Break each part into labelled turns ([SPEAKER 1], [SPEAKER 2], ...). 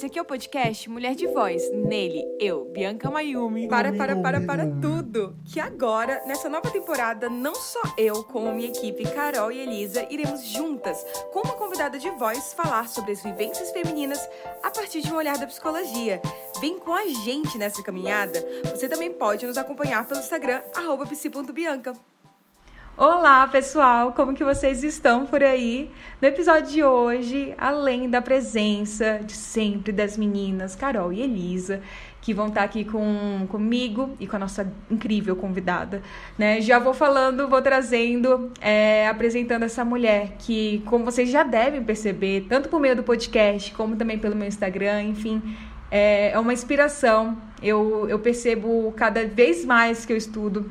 [SPEAKER 1] Esse aqui é o podcast Mulher de Voz. Nele, eu, Bianca Mayumi.
[SPEAKER 2] Para, para, para, para tudo! Que agora, nessa nova temporada, não só eu, como minha equipe, Carol e Elisa, iremos juntas, com uma convidada de voz, falar sobre as vivências femininas a partir de um olhar da psicologia. Vem com a gente nessa caminhada. Você também pode nos acompanhar pelo Instagram, psi.bianca.
[SPEAKER 3] Olá, pessoal! Como que vocês estão por aí? No episódio de hoje, além da presença de sempre das meninas Carol e Elisa, que vão estar aqui com, comigo e com a nossa incrível convidada, né? Já vou falando, vou trazendo, é, apresentando essa mulher que, como vocês já devem perceber, tanto por meio do podcast como também pelo meu Instagram, enfim, é, é uma inspiração. Eu, eu percebo cada vez mais que eu estudo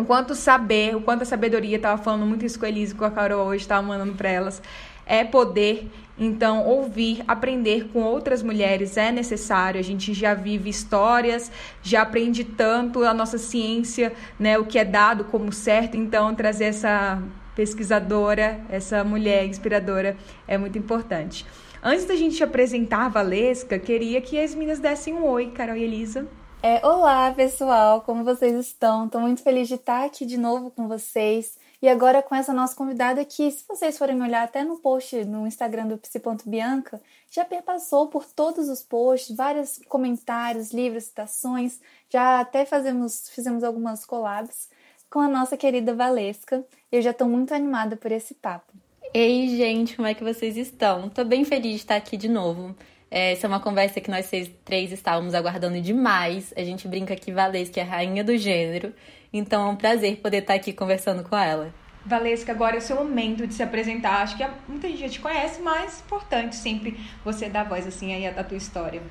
[SPEAKER 3] o quanto saber, o quanto a sabedoria, estava falando muito isso com a Elise, com a Carol hoje, estava mandando para elas, é poder. Então, ouvir, aprender com outras mulheres é necessário. A gente já vive histórias, já aprende tanto a nossa ciência, né, o que é dado como certo. Então, trazer essa pesquisadora, essa mulher inspiradora é muito importante. Antes da gente apresentar a Valesca, queria que as meninas dessem um oi, Carol e Elisa.
[SPEAKER 4] É, olá, pessoal, como vocês estão? Estou muito feliz de estar aqui de novo com vocês. E agora com essa nossa convidada que, se vocês forem olhar até no post no Instagram do psi.bianca, já perpassou por todos os posts, vários comentários, livros, citações, já até fazemos, fizemos algumas collabs com a nossa querida Valesca. Eu já estou muito animada por esse papo.
[SPEAKER 5] Ei, gente, como é que vocês estão? Estou bem feliz de estar aqui de novo. É, essa é uma conversa que nós seis, três estávamos aguardando demais. A gente brinca que Valesca é a rainha do gênero. Então é um prazer poder estar aqui conversando com ela.
[SPEAKER 3] Valesca, agora é o seu momento de se apresentar. Acho que muita gente já te conhece, mas é importante sempre você dar voz assim aí à tua história.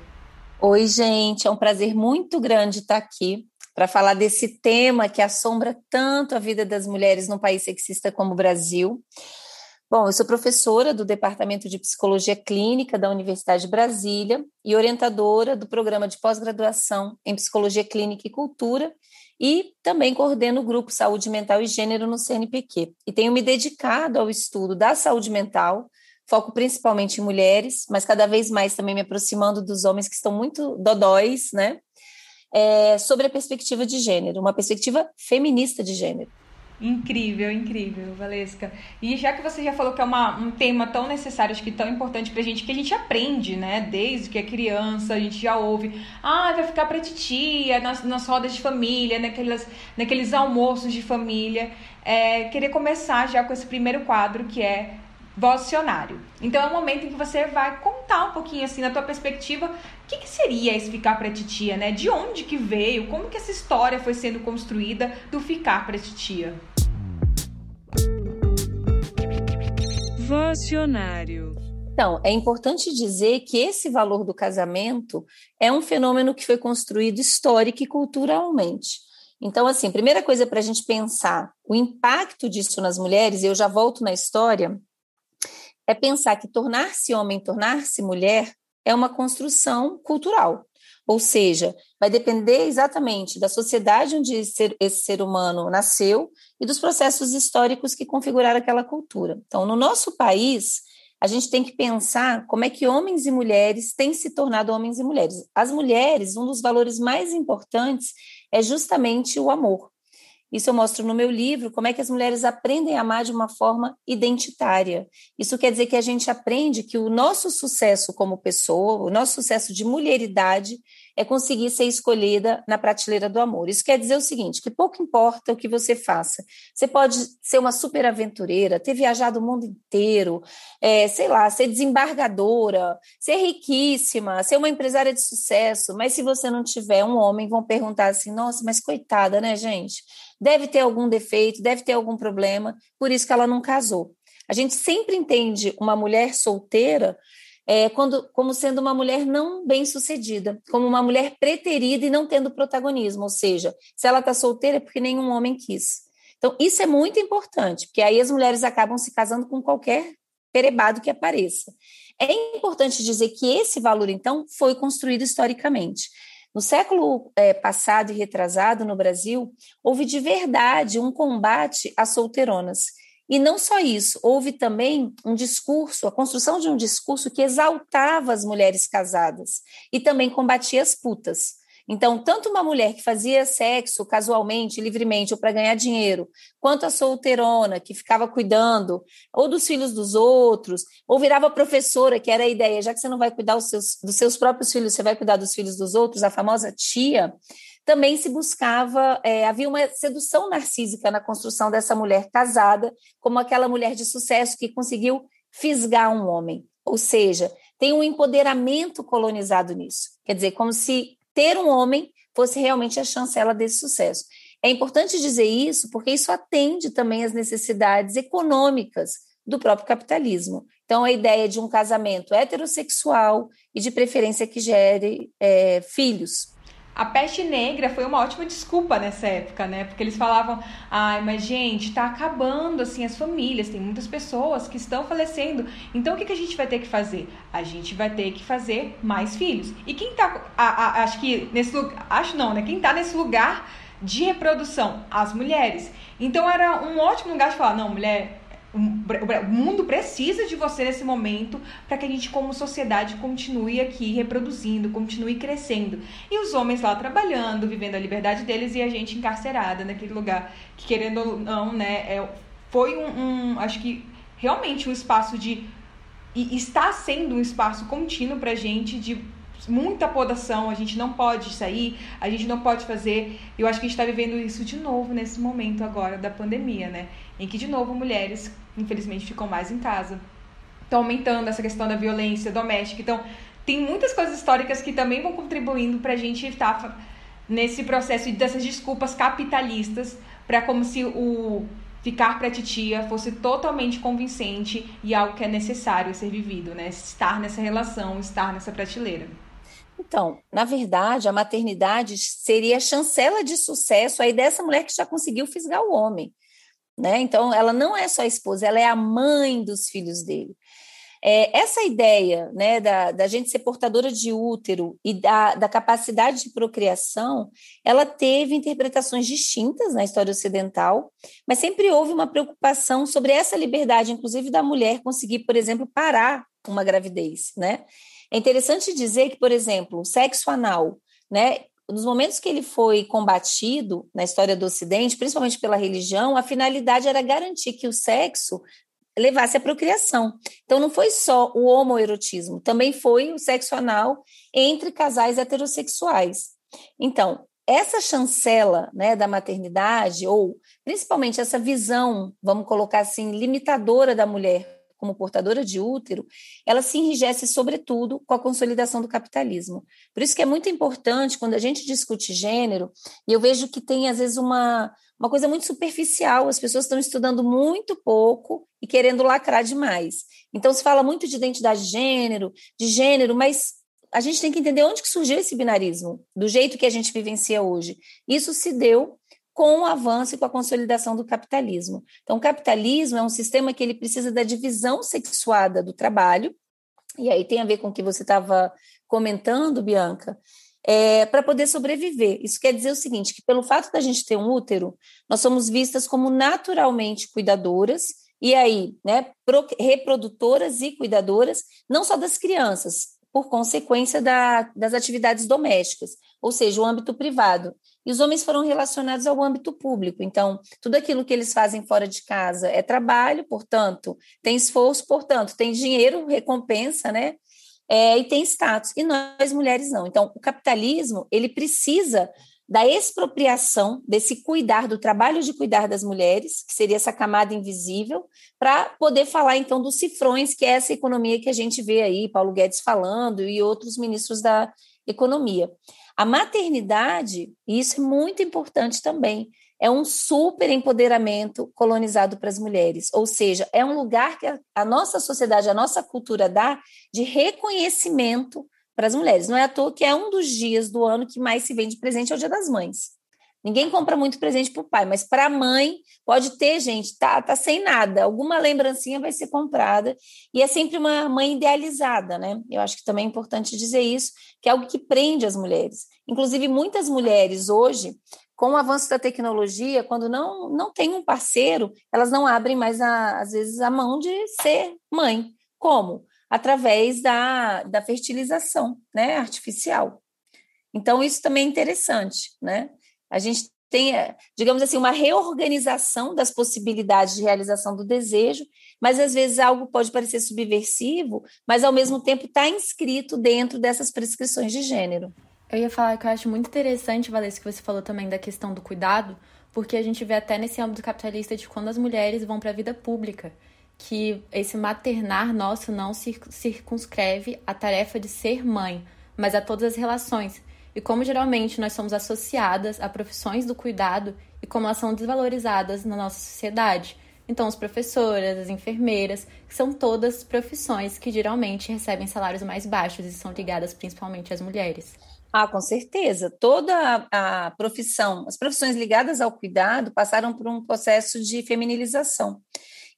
[SPEAKER 6] Oi, gente, é um prazer muito grande estar aqui para falar desse tema que assombra tanto a vida das mulheres num país sexista como o Brasil. Bom, eu sou professora do Departamento de Psicologia Clínica da Universidade de Brasília e orientadora do programa de pós-graduação em Psicologia Clínica e Cultura e também coordeno o grupo Saúde Mental e Gênero no CNPq. E tenho me dedicado ao estudo da saúde mental, foco principalmente em mulheres, mas cada vez mais também me aproximando dos homens que estão muito dodóis, né? É, sobre a perspectiva de gênero, uma perspectiva feminista de gênero.
[SPEAKER 3] Incrível, incrível, Valesca. E já que você já falou que é uma, um tema tão necessário, acho que tão importante pra gente, que a gente aprende, né? Desde que é criança, a gente já ouve. Ah, vai ficar pra titia, nas, nas rodas de família, naquelas, naqueles almoços de família. É, queria começar já com esse primeiro quadro, que é vocionário. Então é o momento em que você vai contar um pouquinho assim na tua perspectiva, o que, que seria esse ficar para titia, né? De onde que veio? Como que essa história foi sendo construída do ficar para titia?
[SPEAKER 6] Vocionário. Então, é importante dizer que esse valor do casamento é um fenômeno que foi construído histórico e culturalmente. Então, assim, primeira coisa para a gente pensar o impacto disso nas mulheres, e eu já volto na história, é pensar que tornar-se homem, tornar-se mulher é uma construção cultural. Ou seja, vai depender exatamente da sociedade onde esse ser humano nasceu e dos processos históricos que configuraram aquela cultura. Então, no nosso país, a gente tem que pensar como é que homens e mulheres têm se tornado homens e mulheres. As mulheres, um dos valores mais importantes é justamente o amor. Isso eu mostro no meu livro, como é que as mulheres aprendem a amar de uma forma identitária. Isso quer dizer que a gente aprende que o nosso sucesso como pessoa, o nosso sucesso de mulheridade, é conseguir ser escolhida na prateleira do amor. Isso quer dizer o seguinte: que pouco importa o que você faça. Você pode ser uma super aventureira, ter viajado o mundo inteiro, é, sei lá, ser desembargadora, ser riquíssima, ser uma empresária de sucesso, mas se você não tiver um homem, vão perguntar assim: nossa, mas coitada, né, gente? deve ter algum defeito, deve ter algum problema, por isso que ela não casou. A gente sempre entende uma mulher solteira é, quando, como sendo uma mulher não bem sucedida, como uma mulher preterida e não tendo protagonismo, ou seja, se ela está solteira é porque nenhum homem quis. Então, isso é muito importante, porque aí as mulheres acabam se casando com qualquer perebado que apareça. É importante dizer que esse valor, então, foi construído historicamente. No século é, passado e retrasado no Brasil, houve de verdade um combate às solteironas. E não só isso, houve também um discurso, a construção de um discurso que exaltava as mulheres casadas e também combatia as putas. Então, tanto uma mulher que fazia sexo casualmente, livremente, ou para ganhar dinheiro, quanto a solteirona que ficava cuidando ou dos filhos dos outros, ou virava professora, que era a ideia, já que você não vai cuidar seus, dos seus próprios filhos, você vai cuidar dos filhos dos outros, a famosa tia, também se buscava, é, havia uma sedução narcísica na construção dessa mulher casada, como aquela mulher de sucesso que conseguiu fisgar um homem. Ou seja, tem um empoderamento colonizado nisso. Quer dizer, como se ter um homem fosse realmente a chancela desse sucesso. É importante dizer isso porque isso atende também às necessidades econômicas do próprio capitalismo. Então, a ideia de um casamento heterossexual e de preferência que gere é, filhos.
[SPEAKER 3] A peste negra foi uma ótima desculpa nessa época, né? Porque eles falavam, ai, mas gente, tá acabando assim as famílias, tem muitas pessoas que estão falecendo. Então o que, que a gente vai ter que fazer? A gente vai ter que fazer mais filhos. E quem tá, a, a, acho que nesse lugar, acho não, né? Quem tá nesse lugar de reprodução? As mulheres. Então era um ótimo lugar de falar, não, mulher, o mundo precisa de você nesse momento para que a gente, como sociedade, continue aqui reproduzindo, continue crescendo. E os homens lá trabalhando, vivendo a liberdade deles e a gente encarcerada naquele lugar que, querendo ou não, né, é, foi um, um, acho que realmente um espaço de. E está sendo um espaço contínuo para gente de muita podação, a gente não pode sair, a gente não pode fazer. Eu acho que a gente está vivendo isso de novo nesse momento agora da pandemia, né? Em que, de novo, mulheres, infelizmente, ficam mais em casa. Estão aumentando essa questão da violência doméstica. Então, tem muitas coisas históricas que também vão contribuindo para a gente estar nesse processo dessas desculpas capitalistas para como se o ficar para titia fosse totalmente convincente e algo que é necessário ser vivido, né? Estar nessa relação, estar nessa prateleira.
[SPEAKER 6] Então, na verdade, a maternidade seria a chancela de sucesso aí dessa mulher que já conseguiu fisgar o homem. Né? Então, ela não é só a esposa, ela é a mãe dos filhos dele. É, essa ideia né, da, da gente ser portadora de útero e da, da capacidade de procriação, ela teve interpretações distintas na história ocidental, mas sempre houve uma preocupação sobre essa liberdade, inclusive da mulher conseguir, por exemplo, parar uma gravidez. Né? É interessante dizer que, por exemplo, o sexo anal, né, nos momentos que ele foi combatido na história do Ocidente, principalmente pela religião, a finalidade era garantir que o sexo levasse à procriação. Então, não foi só o homoerotismo, também foi o sexo anal entre casais heterossexuais. Então, essa chancela né, da maternidade, ou principalmente essa visão, vamos colocar assim, limitadora da mulher como portadora de útero, ela se enrijece, sobretudo, com a consolidação do capitalismo. Por isso que é muito importante, quando a gente discute gênero, e eu vejo que tem, às vezes, uma, uma coisa muito superficial, as pessoas estão estudando muito pouco e querendo lacrar demais. Então, se fala muito de identidade de gênero, de gênero, mas a gente tem que entender onde que surgiu esse binarismo, do jeito que a gente vivencia hoje. Isso se deu com o avanço e com a consolidação do capitalismo. Então, o capitalismo é um sistema que ele precisa da divisão sexuada do trabalho, e aí tem a ver com o que você estava comentando, Bianca, é, para poder sobreviver. Isso quer dizer o seguinte, que pelo fato da gente ter um útero, nós somos vistas como naturalmente cuidadoras, e aí, né, reprodutoras e cuidadoras, não só das crianças, por consequência da, das atividades domésticas, ou seja, o âmbito privado e os homens foram relacionados ao âmbito público. Então, tudo aquilo que eles fazem fora de casa é trabalho, portanto, tem esforço, portanto, tem dinheiro, recompensa, né? É, e tem status. E nós mulheres não. Então, o capitalismo ele precisa da expropriação desse cuidar do trabalho de cuidar das mulheres, que seria essa camada invisível, para poder falar então dos cifrões, que é essa economia que a gente vê aí, Paulo Guedes falando e outros ministros da economia. A maternidade, e isso é muito importante também, é um super empoderamento colonizado para as mulheres, ou seja, é um lugar que a, nossa sociedade, a nossa cultura dá de reconhecimento para as mulheres. Não é à toa que é um dos dias do ano que mais se vende presente é o Dia das Mães. Ninguém compra muito presente para o pai, mas para a mãe pode ter, gente, tá, tá sem nada. Alguma lembrancinha vai ser comprada. E é sempre uma mãe idealizada, né? Eu acho que também é importante dizer isso, que é algo que prende as mulheres. Inclusive, muitas mulheres hoje com o avanço da tecnologia, quando não, não tem um parceiro, elas não abrem mais, a, às vezes, a mão de ser mãe. Como? Através da, da fertilização né, artificial. Então, isso também é interessante. Né? A gente tem, digamos assim, uma reorganização das possibilidades de realização do desejo, mas às vezes algo pode parecer subversivo, mas ao mesmo tempo está inscrito dentro dessas prescrições de gênero.
[SPEAKER 5] Eu ia falar que eu acho muito interessante, Valência, que você falou também da questão do cuidado, porque a gente vê até nesse âmbito capitalista de quando as mulheres vão para a vida pública, que esse maternar nosso não circunscreve a tarefa de ser mãe, mas a todas as relações. E como geralmente nós somos associadas a profissões do cuidado e como elas são desvalorizadas na nossa sociedade. Então, as professoras, as enfermeiras, que são todas profissões que geralmente recebem salários mais baixos e são ligadas principalmente às mulheres.
[SPEAKER 6] Ah, com certeza. Toda a, a profissão, as profissões ligadas ao cuidado passaram por um processo de feminilização.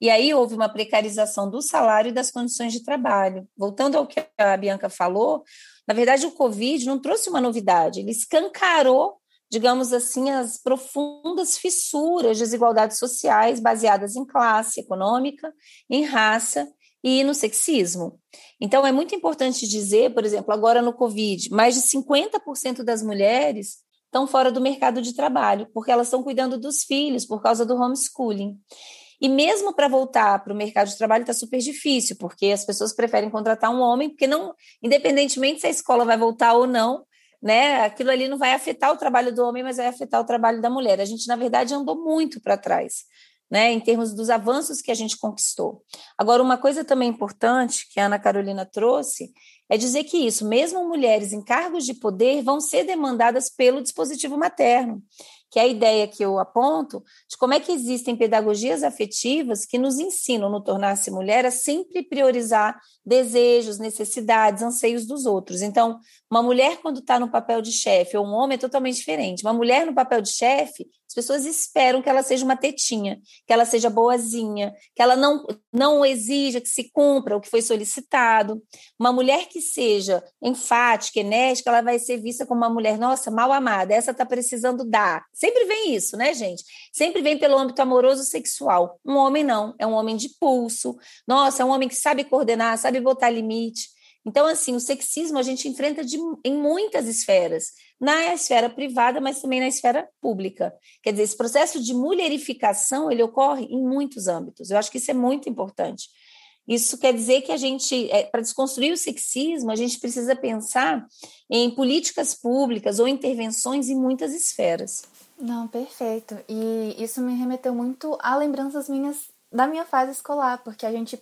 [SPEAKER 6] E aí houve uma precarização do salário e das condições de trabalho. Voltando ao que a Bianca falou, na verdade o Covid não trouxe uma novidade, ele escancarou, digamos assim, as profundas fissuras, desigualdades sociais baseadas em classe econômica, em raça e no sexismo. Então, é muito importante dizer, por exemplo, agora no Covid, mais de 50% das mulheres estão fora do mercado de trabalho, porque elas estão cuidando dos filhos por causa do homeschooling. E mesmo para voltar para o mercado de trabalho está super difícil, porque as pessoas preferem contratar um homem, porque não, independentemente se a escola vai voltar ou não, né, aquilo ali não vai afetar o trabalho do homem, mas vai afetar o trabalho da mulher. A gente, na verdade, andou muito para trás né, em termos dos avanços que a gente conquistou. Agora, uma coisa também importante que a Ana Carolina trouxe é dizer que isso, mesmo mulheres em cargos de poder, vão ser demandadas pelo dispositivo materno que é a ideia que eu aponto de como é que existem pedagogias afetivas que nos ensinam no tornar-se mulher a sempre priorizar desejos, necessidades, anseios dos outros. Então, uma mulher quando está no papel de chefe ou um homem é totalmente diferente. Uma mulher no papel de chefe, as pessoas esperam que ela seja uma tetinha, que ela seja boazinha, que ela não, não exija que se cumpra o que foi solicitado. Uma mulher que seja enfática, enérgica, ela vai ser vista como uma mulher, nossa, mal amada, essa está precisando dar Sempre vem isso, né, gente? Sempre vem pelo âmbito amoroso sexual. Um homem não, é um homem de pulso. Nossa, é um homem que sabe coordenar, sabe botar limite. Então, assim, o sexismo a gente enfrenta de, em muitas esferas, na esfera privada, mas também na esfera pública. Quer dizer, esse processo de mulherificação, ele ocorre em muitos âmbitos. Eu acho que isso é muito importante. Isso quer dizer que a gente, é, para desconstruir o sexismo, a gente precisa pensar em políticas públicas ou intervenções em muitas esferas.
[SPEAKER 4] Não, perfeito. E isso me remeteu muito a lembranças minhas da minha fase escolar, porque a gente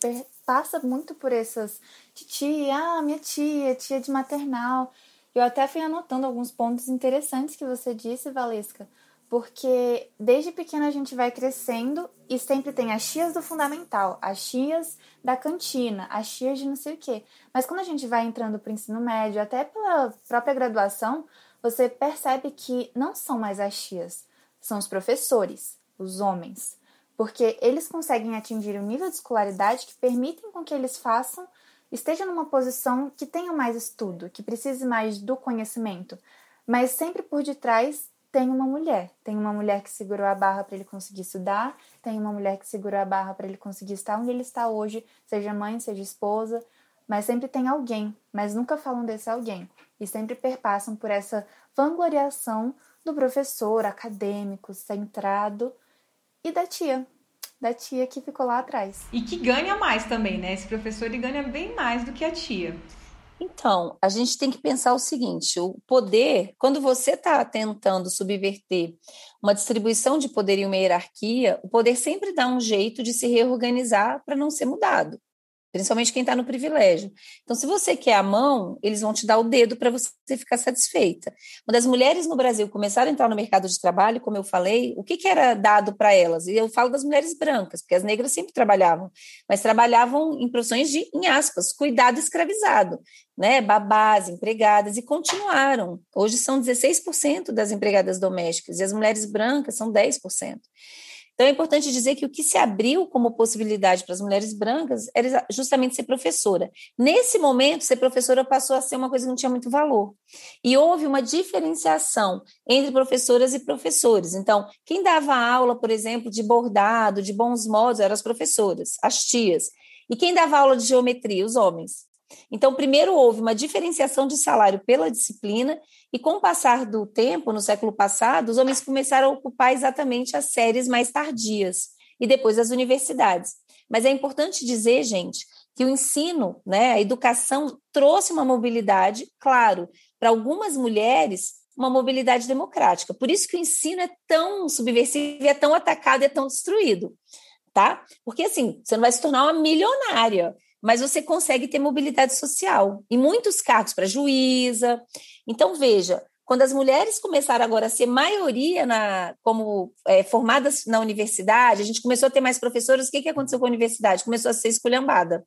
[SPEAKER 4] passa muito por essas de tia, ah, minha tia, tia de maternal. Eu até fui anotando alguns pontos interessantes que você disse, Valesca, porque desde pequena a gente vai crescendo e sempre tem as tias do fundamental, as tias da cantina, as tias de não sei o quê. Mas quando a gente vai entrando para o ensino médio, até pela própria graduação, você percebe que não são mais as tias, são os professores, os homens, porque eles conseguem atingir um nível de escolaridade que permitem com que eles façam estejam numa posição que tenha mais estudo, que precise mais do conhecimento, mas sempre por detrás tem uma mulher, tem uma mulher que segurou a barra para ele conseguir estudar, tem uma mulher que segurou a barra para ele conseguir estar onde ele está hoje, seja mãe, seja esposa, mas sempre tem alguém, mas nunca falam desse alguém. E sempre perpassam por essa vangloriação do professor acadêmico, centrado e da tia, da tia que ficou lá atrás.
[SPEAKER 3] E que ganha mais também, né? Esse professor ele ganha bem mais do que a tia.
[SPEAKER 6] Então, a gente tem que pensar o seguinte: o poder, quando você está tentando subverter uma distribuição de poder e uma hierarquia, o poder sempre dá um jeito de se reorganizar para não ser mudado principalmente quem está no privilégio. Então, se você quer a mão, eles vão te dar o dedo para você ficar satisfeita. Quando as mulheres no Brasil começaram a entrar no mercado de trabalho, como eu falei, o que, que era dado para elas? E eu falo das mulheres brancas, porque as negras sempre trabalhavam, mas trabalhavam em profissões de, em aspas, cuidado escravizado, né? babás, empregadas, e continuaram. Hoje são 16% das empregadas domésticas, e as mulheres brancas são 10%. Então é importante dizer que o que se abriu como possibilidade para as mulheres brancas era justamente ser professora. Nesse momento, ser professora passou a ser uma coisa que não tinha muito valor. E houve uma diferenciação entre professoras e professores. Então, quem dava aula, por exemplo, de bordado, de bons modos, eram as professoras, as tias. E quem dava aula de geometria? Os homens. Então, primeiro houve uma diferenciação de salário pela disciplina, e com o passar do tempo, no século passado, os homens começaram a ocupar exatamente as séries mais tardias, e depois as universidades. Mas é importante dizer, gente, que o ensino, né, a educação trouxe uma mobilidade, claro, para algumas mulheres, uma mobilidade democrática. Por isso que o ensino é tão subversivo, é tão atacado, é tão destruído, tá? Porque assim, você não vai se tornar uma milionária, mas você consegue ter mobilidade social e muitos cargos para juíza. Então, veja, quando as mulheres começaram agora a ser maioria na, como é, formadas na universidade, a gente começou a ter mais professores, o que, que aconteceu com a universidade? Começou a ser esculhambada.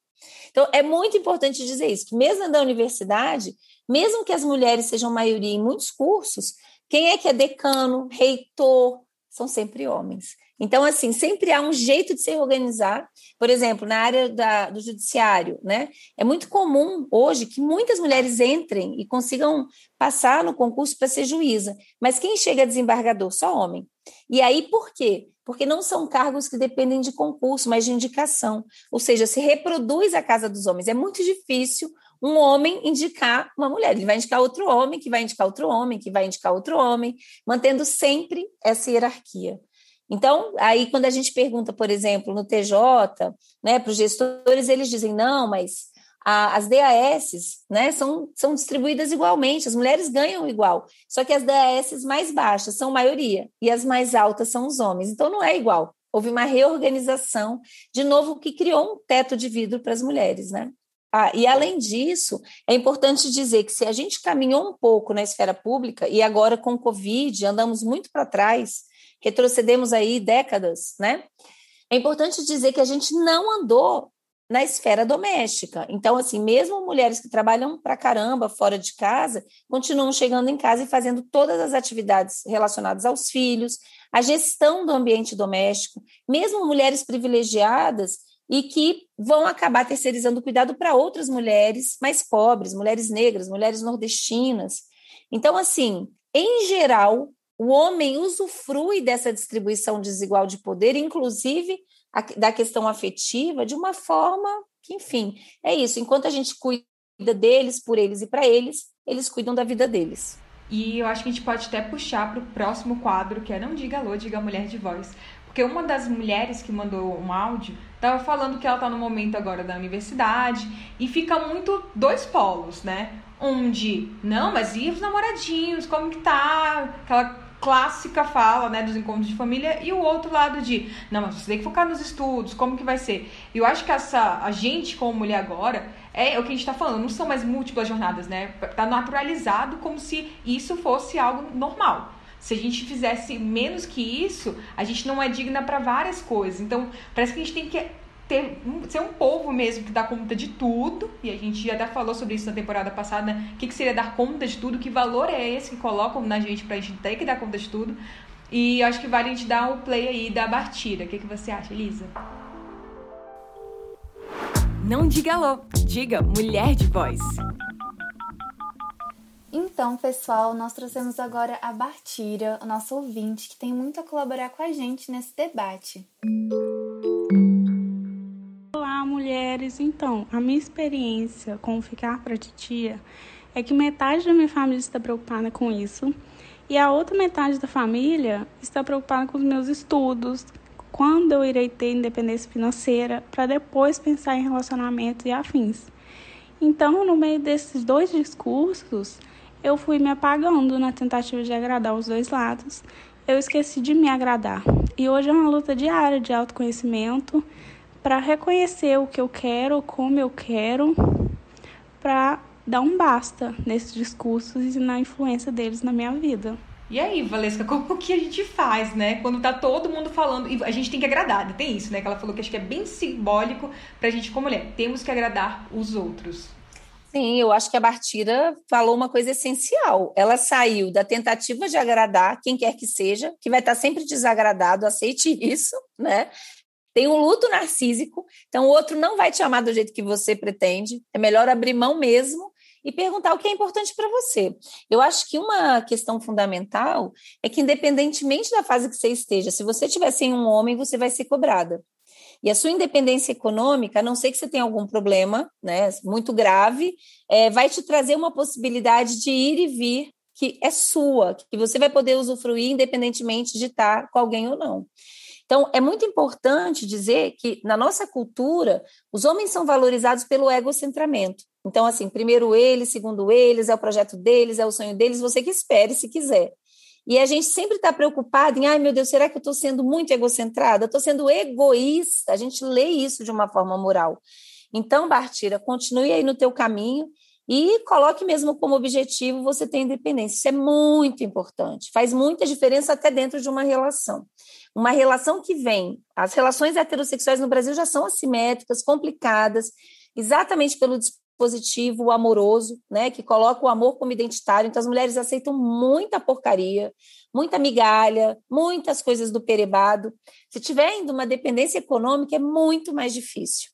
[SPEAKER 6] Então, é muito importante dizer isso, que mesmo na universidade, mesmo que as mulheres sejam maioria em muitos cursos, quem é que é decano, reitor, são sempre homens. Então, assim, sempre há um jeito de se organizar. Por exemplo, na área da, do judiciário, né? É muito comum hoje que muitas mulheres entrem e consigam passar no concurso para ser juíza. Mas quem chega a desembargador? Só homem. E aí, por quê? Porque não são cargos que dependem de concurso, mas de indicação. Ou seja, se reproduz a casa dos homens. É muito difícil um homem indicar uma mulher. Ele vai indicar outro homem, que vai indicar outro homem, que vai indicar outro homem, mantendo sempre essa hierarquia. Então, aí quando a gente pergunta, por exemplo, no TJ, né, para os gestores, eles dizem, não, mas a, as DAS né, são, são distribuídas igualmente, as mulheres ganham igual, só que as DAS mais baixas são maioria e as mais altas são os homens, então não é igual. Houve uma reorganização, de novo, que criou um teto de vidro para as mulheres, né? Ah, e além disso, é importante dizer que se a gente caminhou um pouco na esfera pública e agora com o Covid andamos muito para trás, retrocedemos aí décadas, né? É importante dizer que a gente não andou na esfera doméstica. Então, assim, mesmo mulheres que trabalham para caramba fora de casa, continuam chegando em casa e fazendo todas as atividades relacionadas aos filhos, a gestão do ambiente doméstico, mesmo mulheres privilegiadas e que vão acabar terceirizando o cuidado para outras mulheres mais pobres, mulheres negras, mulheres nordestinas. Então, assim, em geral, o homem usufrui dessa distribuição desigual de poder, inclusive a, da questão afetiva, de uma forma que, enfim, é isso. Enquanto a gente cuida deles, por eles e para eles, eles cuidam da vida deles.
[SPEAKER 3] E eu acho que a gente pode até puxar para o próximo quadro, que é Não Diga Alô, Diga Mulher de Voz. Porque uma das mulheres que mandou um áudio estava falando que ela está no momento agora da universidade e fica muito dois polos, né? Um de, não, mas e os namoradinhos, como que tá? Aquela clássica fala, né, dos encontros de família e o outro lado de, não, mas você tem que focar nos estudos, como que vai ser? Eu acho que essa a gente como mulher agora é, é o que a gente tá falando, não são mais múltiplas jornadas, né? Tá naturalizado como se isso fosse algo normal. Se a gente fizesse menos que isso, a gente não é digna para várias coisas. Então, parece que a gente tem que ter, ser um povo mesmo que dá conta de tudo, e a gente já até falou sobre isso na temporada passada, o que, que seria dar conta de tudo, que valor é esse que colocam na gente pra gente ter que dar conta de tudo. E eu acho que vale a gente dar o play aí da Bartira. O que, que você acha, Elisa?
[SPEAKER 1] Não diga alô, diga mulher de voz.
[SPEAKER 4] Então, pessoal, nós trouxemos agora a Bartira, o nosso ouvinte, que tem muito a colaborar com a gente nesse debate.
[SPEAKER 7] Mulheres! Então, a minha experiência com ficar para titia é que metade da minha família está preocupada com isso e a outra metade da família está preocupada com os meus estudos, quando eu irei ter independência financeira, para depois pensar em relacionamentos e afins. Então, no meio desses dois discursos, eu fui me apagando na tentativa de agradar os dois lados. Eu esqueci de me agradar. E hoje é uma luta diária de autoconhecimento para reconhecer o que eu quero, como eu quero, para dar um basta nesses discursos e na influência deles na minha vida.
[SPEAKER 3] E aí, Valesca, como que a gente faz, né? Quando tá todo mundo falando, e a gente tem que agradar, tem isso, né? Que ela falou que acho que é bem simbólico pra gente como mulher, temos que agradar os outros.
[SPEAKER 6] Sim, eu acho que a Bartira falou uma coisa essencial. Ela saiu da tentativa de agradar quem quer que seja, que vai estar sempre desagradado, aceite isso, né? Tem um luto narcísico, então o outro não vai te amar do jeito que você pretende. É melhor abrir mão mesmo e perguntar o que é importante para você. Eu acho que uma questão fundamental é que, independentemente da fase que você esteja, se você tiver sem um homem, você vai ser cobrada. E a sua independência econômica, a não ser que você tenha algum problema né, muito grave, é, vai te trazer uma possibilidade de ir e vir que é sua, que você vai poder usufruir independentemente de estar com alguém ou não. Então, é muito importante dizer que, na nossa cultura, os homens são valorizados pelo egocentramento. Então, assim, primeiro eles, segundo eles, é o projeto deles, é o sonho deles, você que espere se quiser. E a gente sempre está preocupado em, ai meu Deus, será que eu estou sendo muito egocentrada? Estou sendo egoísta. A gente lê isso de uma forma moral. Então, Bartira, continue aí no teu caminho e coloque mesmo como objetivo você ter independência. Isso é muito importante. Faz muita diferença até dentro de uma relação. Uma relação que vem, as relações heterossexuais no Brasil já são assimétricas, complicadas, exatamente pelo positivo, amoroso, né, que coloca o amor como identitário. Então as mulheres aceitam muita porcaria, muita migalha, muitas coisas do perebado. Se tiver ainda uma dependência econômica é muito mais difícil.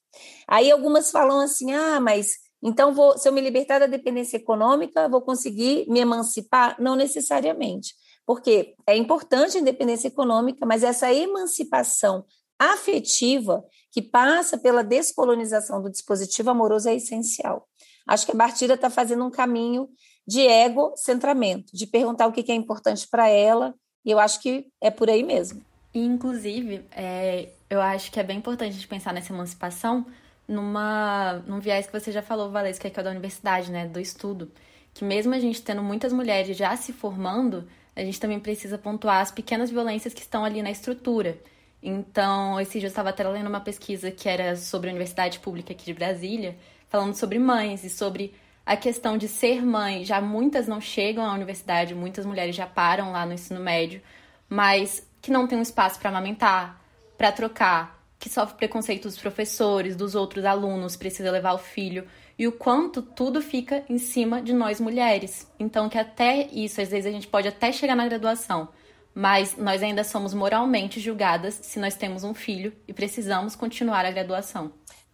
[SPEAKER 6] Aí algumas falam assim: "Ah, mas então vou, se eu me libertar da dependência econômica, vou conseguir me emancipar?" Não necessariamente. Porque é importante a independência econômica, mas essa emancipação afetiva que passa pela descolonização do dispositivo amoroso é essencial. Acho que a Bartira está fazendo um caminho de egocentramento, de perguntar o que é importante para ela, e eu acho que é por aí mesmo.
[SPEAKER 5] Inclusive, é, eu acho que é bem importante a gente pensar nessa emancipação numa, num viés que você já falou, Valesca, que é o da universidade, né, do estudo. Que mesmo a gente tendo muitas mulheres já se formando, a gente também precisa pontuar as pequenas violências que estão ali na estrutura. Então, esse dia eu estava até lendo uma pesquisa que era sobre a Universidade Pública aqui de Brasília, falando sobre mães e sobre a questão de ser mãe. Já muitas não chegam à universidade, muitas mulheres já param lá no ensino médio, mas que não tem um espaço para amamentar, para trocar, que sofre preconceito dos professores, dos outros alunos, precisa levar o filho, e o quanto tudo fica em cima de nós mulheres. Então, que até isso, às vezes a gente pode até chegar na graduação, mas nós ainda somos moralmente julgadas se nós temos um filho e precisamos continuar a graduação.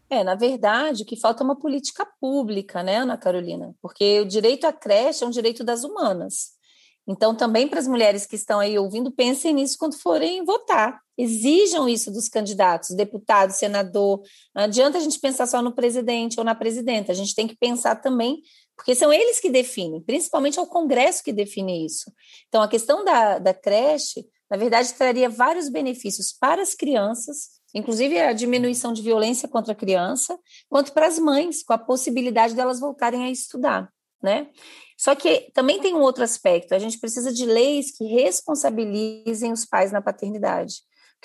[SPEAKER 6] É, na verdade, o que falta é uma política pública, né, Ana Carolina? Porque o direito à creche é um direito das humanas. Então, também para as mulheres que estão aí ouvindo, pensem nisso quando forem votar. Exijam isso dos candidatos, deputado, senador. Não adianta a gente pensar só no presidente ou na presidenta, a gente tem que pensar também porque são eles que definem, principalmente é o Congresso que define isso. Então, a questão da, da creche, na verdade, traria vários benefícios para as crianças, inclusive a diminuição de violência contra a criança, quanto para as mães, com a possibilidade delas voltarem a estudar, né? Só que também tem um outro aspecto, a gente precisa de leis que responsabilizem os pais na paternidade.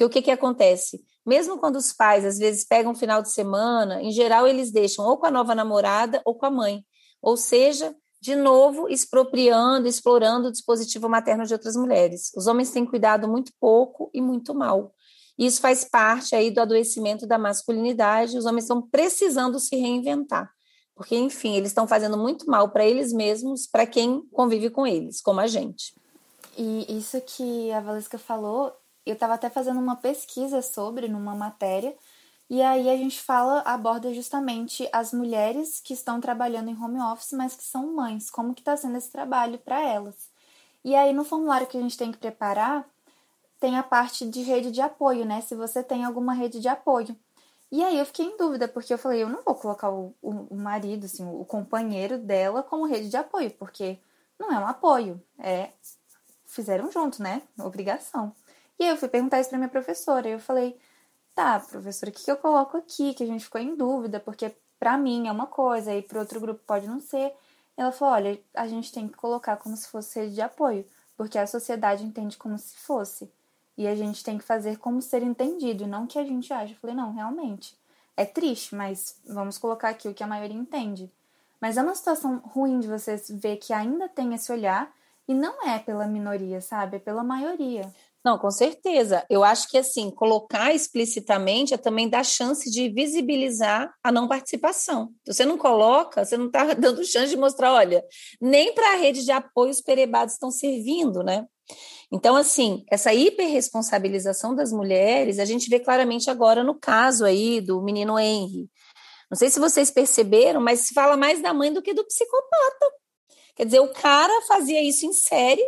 [SPEAKER 6] Porque o que, que acontece? Mesmo quando os pais, às vezes, pegam um final de semana, em geral, eles deixam ou com a nova namorada ou com a mãe. Ou seja, de novo, expropriando, explorando o dispositivo materno de outras mulheres. Os homens têm cuidado muito pouco e muito mal. Isso faz parte aí do adoecimento da masculinidade. Os homens estão precisando se reinventar, porque, enfim, eles estão fazendo muito mal para eles mesmos, para quem convive com eles, como a gente.
[SPEAKER 4] E isso que a Valesca falou, eu estava até fazendo uma pesquisa sobre numa matéria e aí a gente fala, aborda justamente as mulheres que estão trabalhando em home office, mas que são mães, como que está sendo esse trabalho para elas. E aí no formulário que a gente tem que preparar, tem a parte de rede de apoio, né? Se você tem alguma rede de apoio. E aí eu fiquei em dúvida, porque eu falei, eu não vou colocar o, o, marido, assim, o companheiro dela como rede de apoio, porque não é um apoio, é fizeram junto, né? Obrigação. E aí eu fui perguntar isso pra minha professora, e eu falei, tá, professora, o que, que eu coloco aqui? Que a gente ficou em dúvida, porque para mim é uma coisa e para outro grupo pode não ser. Ela falou: olha, a gente tem que colocar como se fosse rede de apoio, porque a sociedade entende como se fosse. E a gente tem que fazer como ser entendido, não o que a gente acha. Eu falei: não, realmente. É triste, mas vamos colocar aqui o que a maioria entende. Mas é uma situação ruim de você ver que ainda tem esse olhar e não é pela minoria, sabe? É pela maioria.
[SPEAKER 6] Não, com certeza. Eu acho que assim, colocar explicitamente é também dar chance de visibilizar a não participação. Você não coloca, você não está dando chance de mostrar, olha, nem para a rede de apoio os perebados estão servindo, né? Então, assim, essa hiperresponsabilização das mulheres, a gente vê claramente agora no caso aí do menino Henry. Não sei se vocês perceberam, mas se fala mais da mãe do que do psicopata. Quer dizer, o cara fazia isso em série,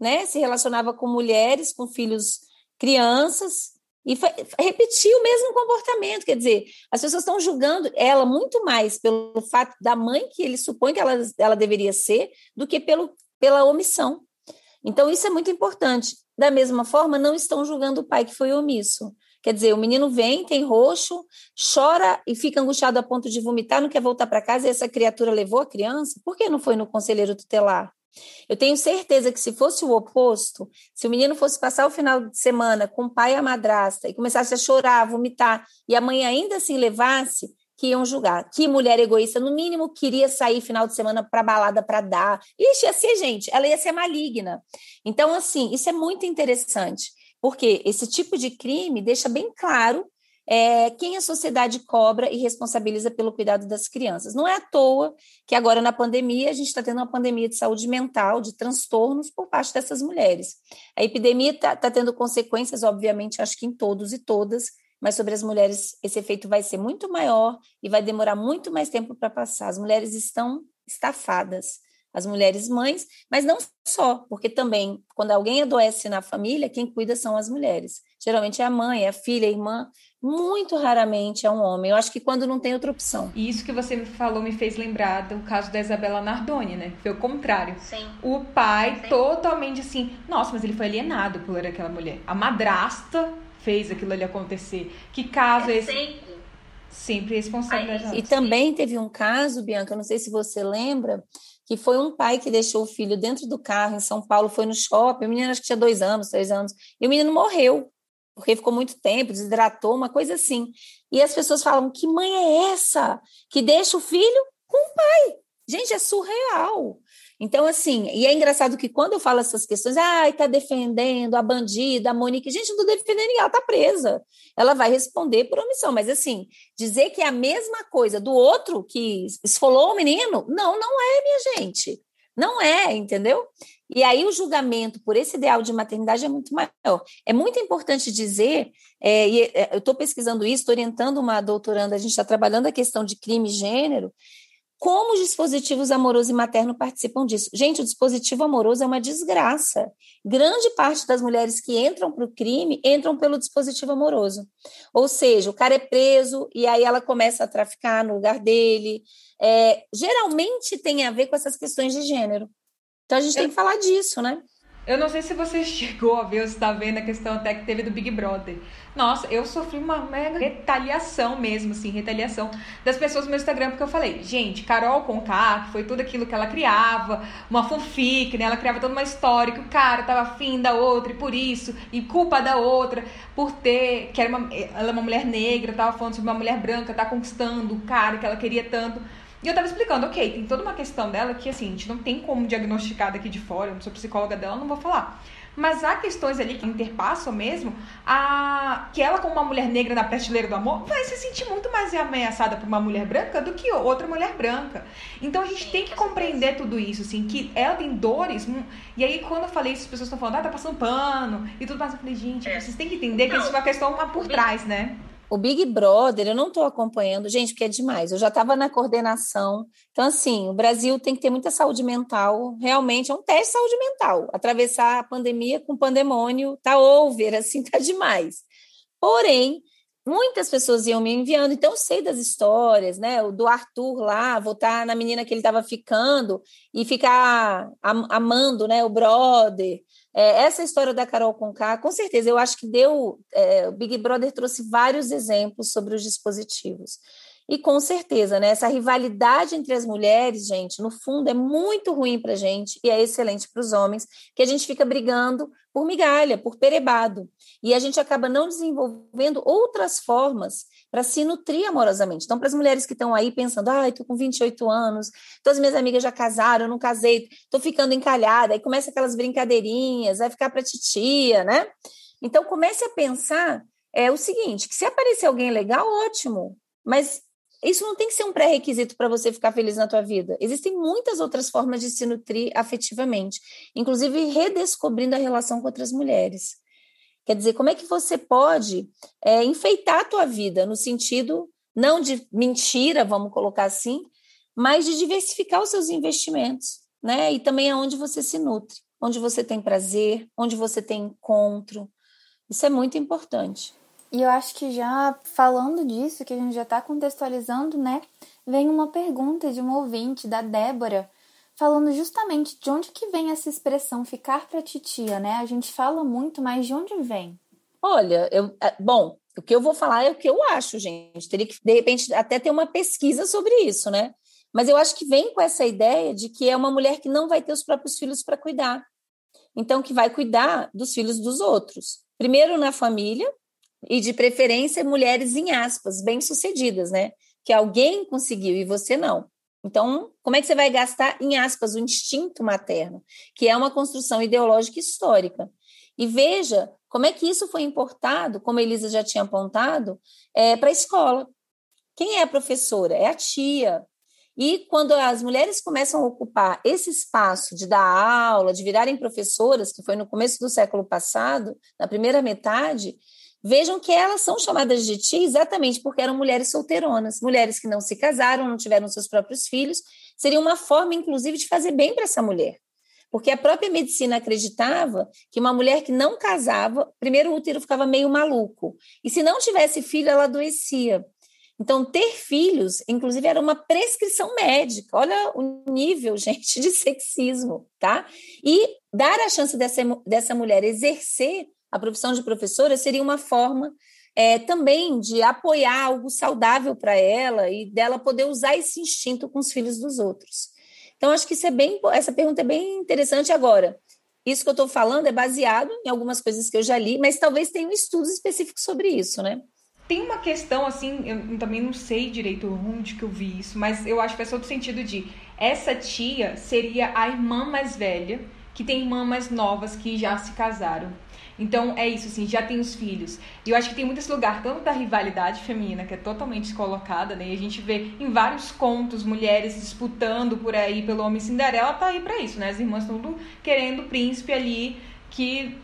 [SPEAKER 6] né? Se relacionava com mulheres, com filhos, crianças, e repetia o mesmo comportamento. Quer dizer, as pessoas estão julgando ela muito mais pelo fato da mãe que ele supõe que ela, ela deveria ser, do que pelo, pela omissão. Então, isso é muito importante. Da mesma forma, não estão julgando o pai que foi omisso. Quer dizer, o menino vem, tem roxo, chora e fica angustiado a ponto de vomitar, não quer voltar para casa e essa criatura levou a criança? Por que não foi no conselheiro tutelar? Eu tenho certeza que se fosse o oposto, se o menino fosse passar o final de semana com o pai e a madrasta e começasse a chorar, vomitar, e a mãe ainda assim levasse, que iam julgar. Que mulher egoísta, no mínimo, queria sair final de semana para balada para dar. Ixi, ia ser, gente, ela ia ser maligna. Então, assim, isso é muito interessante, porque esse tipo de crime deixa bem claro é, quem a sociedade cobra e responsabiliza pelo cuidado das crianças. Não é à toa que agora na pandemia a gente está tendo uma pandemia de saúde mental, de transtornos por parte dessas mulheres. A epidemia está tá tendo consequências, obviamente, acho que em todos e todas, mas sobre as mulheres esse efeito vai ser muito maior e vai demorar muito mais tempo para passar. As mulheres estão estafadas, as mulheres mães, mas não só, porque também quando alguém adoece na família, quem cuida são as mulheres. Geralmente é a mãe, é a filha, a irmã, muito raramente é um homem. Eu acho que quando não tem outra opção.
[SPEAKER 3] E isso que você me falou me fez lembrar do caso da Isabela Nardoni, né? Foi o contrário.
[SPEAKER 6] Sim.
[SPEAKER 3] O pai Sim. totalmente assim, nossa, mas ele foi alienado por aquela mulher. A madrasta fez aquilo ali acontecer. Que caso é esse?
[SPEAKER 6] Sempre.
[SPEAKER 3] Sempre responsabilidade.
[SPEAKER 6] E também teve um caso, Bianca, não sei se você lembra, que foi um pai que deixou o filho dentro do carro em São Paulo, foi no shopping, o menino acho que tinha dois anos, três anos, e o menino morreu, porque ficou muito tempo, desidratou, uma coisa assim. E as pessoas falam, que mãe é essa que deixa o filho com o pai? Gente, é surreal. Então, assim, e é engraçado que quando eu falo essas questões, ai, tá defendendo a bandida, a Monique, gente, não tô defendendo ninguém, ela tá presa. Ela vai responder por omissão, mas assim, dizer que é a mesma coisa do outro que esfolou o menino, não, não é, minha gente. Não é, entendeu? E aí o julgamento por esse ideal de maternidade é muito maior. É muito importante dizer, é, e é, eu estou pesquisando isso, estou orientando uma doutoranda, a gente está trabalhando a questão de crime e gênero, como os dispositivos amoroso e materno participam disso? Gente, o dispositivo amoroso é uma desgraça. Grande parte das mulheres que entram para o crime entram pelo dispositivo amoroso. Ou seja, o cara é preso e aí ela começa a traficar no lugar dele. É, geralmente tem a ver com essas questões de gênero. Então a gente tem que falar disso, né?
[SPEAKER 3] Eu não sei se você chegou a ver ou está vendo a questão até que teve do Big Brother. Nossa, eu sofri uma mega retaliação mesmo, assim, retaliação das pessoas no meu Instagram, porque eu falei, gente, Carol Conká, que foi tudo aquilo que ela criava, uma fanfic, né? Ela criava toda uma história que o cara tava afim da outra e por isso, e culpa da outra, por ter, que era uma, ela é uma mulher negra, tava falando sobre uma mulher branca, tá conquistando o cara que ela queria tanto. E eu tava explicando, ok, tem toda uma questão dela que, assim, a gente não tem como diagnosticar daqui de fora, eu não sou psicóloga dela, não vou falar. Mas há questões ali que interpassam mesmo a que ela, como uma mulher negra na prateleira do amor, vai se sentir muito mais ameaçada por uma mulher branca do que outra mulher branca. Então a gente tem que compreender tudo isso, assim, que ela tem dores. Hum, e aí, quando eu falei isso, as pessoas estão falando, ah, tá passando pano e tudo mais. Eu falei, gente, é. vocês têm que entender que isso é uma questão por trás, né?
[SPEAKER 6] O Big Brother, eu não estou acompanhando, gente, porque é demais. Eu já estava na coordenação. Então, assim, o Brasil tem que ter muita saúde mental. Realmente é um teste de saúde mental. Atravessar a pandemia com pandemônio tá over, assim, tá demais. Porém, muitas pessoas iam me enviando, então eu sei das histórias, né? O do Arthur lá, voltar na menina que ele estava ficando e ficar amando, né? O brother. É, essa história da Carol Conká, com certeza, eu acho que deu. É, o Big Brother trouxe vários exemplos sobre os dispositivos. E com certeza, né, essa rivalidade entre as mulheres, gente, no fundo é muito ruim para a gente e é excelente para os homens, que a gente fica brigando por migalha, por perebado. E a gente acaba não desenvolvendo outras formas para se nutrir amorosamente. Então, para as mulheres que estão aí pensando, ai, ah, estou com 28 anos, todas as minhas amigas já casaram, eu não casei, estou ficando encalhada, aí começa aquelas brincadeirinhas, vai ficar para titia, né? Então, comece a pensar é o seguinte, que se aparecer alguém legal, ótimo, mas isso não tem que ser um pré-requisito para você ficar feliz na tua vida. Existem muitas outras formas de se nutrir afetivamente, inclusive redescobrindo a relação com outras mulheres. Quer dizer, como é que você pode é, enfeitar a tua vida no sentido não de mentira, vamos colocar assim, mas de diversificar os seus investimentos, né? E também aonde você se nutre, onde você tem prazer, onde você tem encontro. Isso é muito importante.
[SPEAKER 4] E eu acho que já falando disso, que a gente já está contextualizando, né? Vem uma pergunta de uma ouvinte, da Débora, falando justamente de onde que vem essa expressão ficar para titia, né? A gente fala muito, mas de onde vem?
[SPEAKER 6] Olha, eu, é, bom, o que eu vou falar é o que eu acho, gente. Teria que, de repente, até ter uma pesquisa sobre isso, né? Mas eu acho que vem com essa ideia de que é uma mulher que não vai ter os próprios filhos para cuidar. Então, que vai cuidar dos filhos dos outros. Primeiro na família, e de preferência mulheres em aspas, bem-sucedidas, né? Que alguém conseguiu e você não. Então, como é que você vai gastar em aspas o instinto materno, que é uma construção ideológica histórica? E veja como é que isso foi importado, como a Elisa já tinha apontado, é, para a escola. Quem é a professora? É a tia. E quando as mulheres começam a ocupar esse espaço de dar aula, de virarem professoras, que foi no começo do século passado, na primeira metade, Vejam que elas são chamadas de tia exatamente porque eram mulheres solteironas, mulheres que não se casaram, não tiveram seus próprios filhos. Seria uma forma, inclusive, de fazer bem para essa mulher. Porque a própria medicina acreditava que uma mulher que não casava, primeiro o útero ficava meio maluco. E se não tivesse filho, ela adoecia. Então, ter filhos, inclusive, era uma prescrição médica. Olha o nível, gente, de sexismo, tá? E dar a chance dessa, dessa mulher exercer a profissão de professora seria uma forma é, também de apoiar algo saudável para ela e dela poder usar esse instinto com os filhos dos outros. Então, acho que isso é bem, essa pergunta é bem interessante agora. Isso que eu estou falando é baseado em algumas coisas que eu já li, mas talvez tenham estudos específicos sobre isso, né?
[SPEAKER 3] Tem uma questão, assim, eu também não sei direito onde que eu vi isso, mas eu acho que faz todo sentido de essa tia seria a irmã mais velha, que tem irmãs mais novas que já se casaram. Então é isso, assim, já tem os filhos. E eu acho que tem muito esse lugar, tanto da rivalidade feminina, que é totalmente colocada, né? E a gente vê em vários contos mulheres disputando por aí pelo homem Cinderela, tá aí pra isso, né? As irmãs estão querendo o príncipe ali que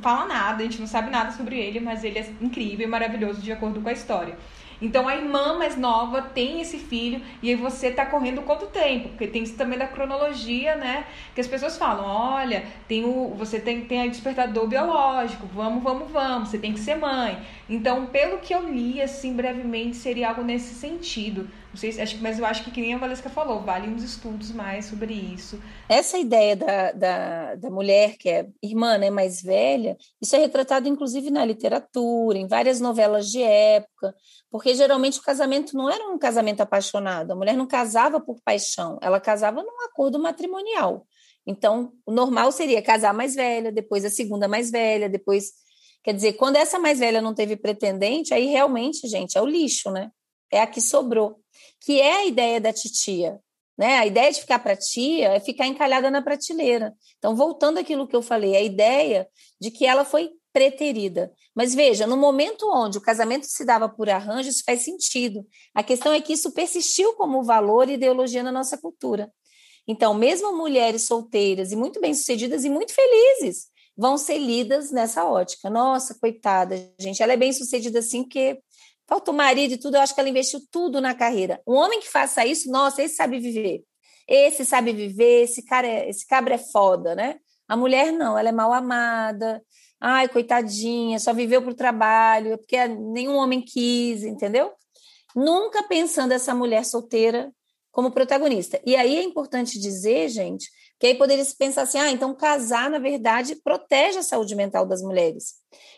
[SPEAKER 3] fala nada, a gente não sabe nada sobre ele, mas ele é incrível e maravilhoso de acordo com a história. Então a irmã mais nova tem esse filho e aí você tá correndo quanto tempo? Porque tem isso também da cronologia, né? Que as pessoas falam, olha, tem o, você tem, tem o despertador biológico, vamos, vamos, vamos, você tem que ser mãe. Então, pelo que eu li, assim, brevemente, seria algo nesse sentido. Não sei, acho, mas eu acho que, que nem a Valesca falou, vale uns estudos mais sobre isso.
[SPEAKER 6] Essa ideia da, da, da mulher que é irmã, né, mais velha, isso é retratado inclusive na literatura, em várias novelas de época, porque geralmente o casamento não era um casamento apaixonado, a mulher não casava por paixão, ela casava num acordo matrimonial. Então, o normal seria casar mais velha, depois a segunda mais velha, depois. Quer dizer, quando essa mais velha não teve pretendente, aí realmente, gente, é o lixo, né? É a que sobrou que é a ideia da titia. Né? A ideia de ficar para tia é ficar encalhada na prateleira. Então, voltando àquilo que eu falei, a ideia de que ela foi preterida. Mas veja, no momento onde o casamento se dava por arranjo, isso faz sentido. A questão é que isso persistiu como valor e ideologia na nossa cultura. Então, mesmo mulheres solteiras e muito bem-sucedidas e muito felizes vão ser lidas nessa ótica. Nossa, coitada, gente, ela é bem-sucedida assim porque Falta o marido e tudo, eu acho que ela investiu tudo na carreira. Um homem que faça isso, nossa, esse sabe viver. Esse sabe viver, esse cara é, esse cabra é foda, né? A mulher não, ela é mal amada. Ai, coitadinha, só viveu para o trabalho, é porque nenhum homem quis, entendeu? Nunca pensando essa mulher solteira como protagonista. E aí é importante dizer, gente, que aí poderia se pensar assim: ah, então casar, na verdade, protege a saúde mental das mulheres.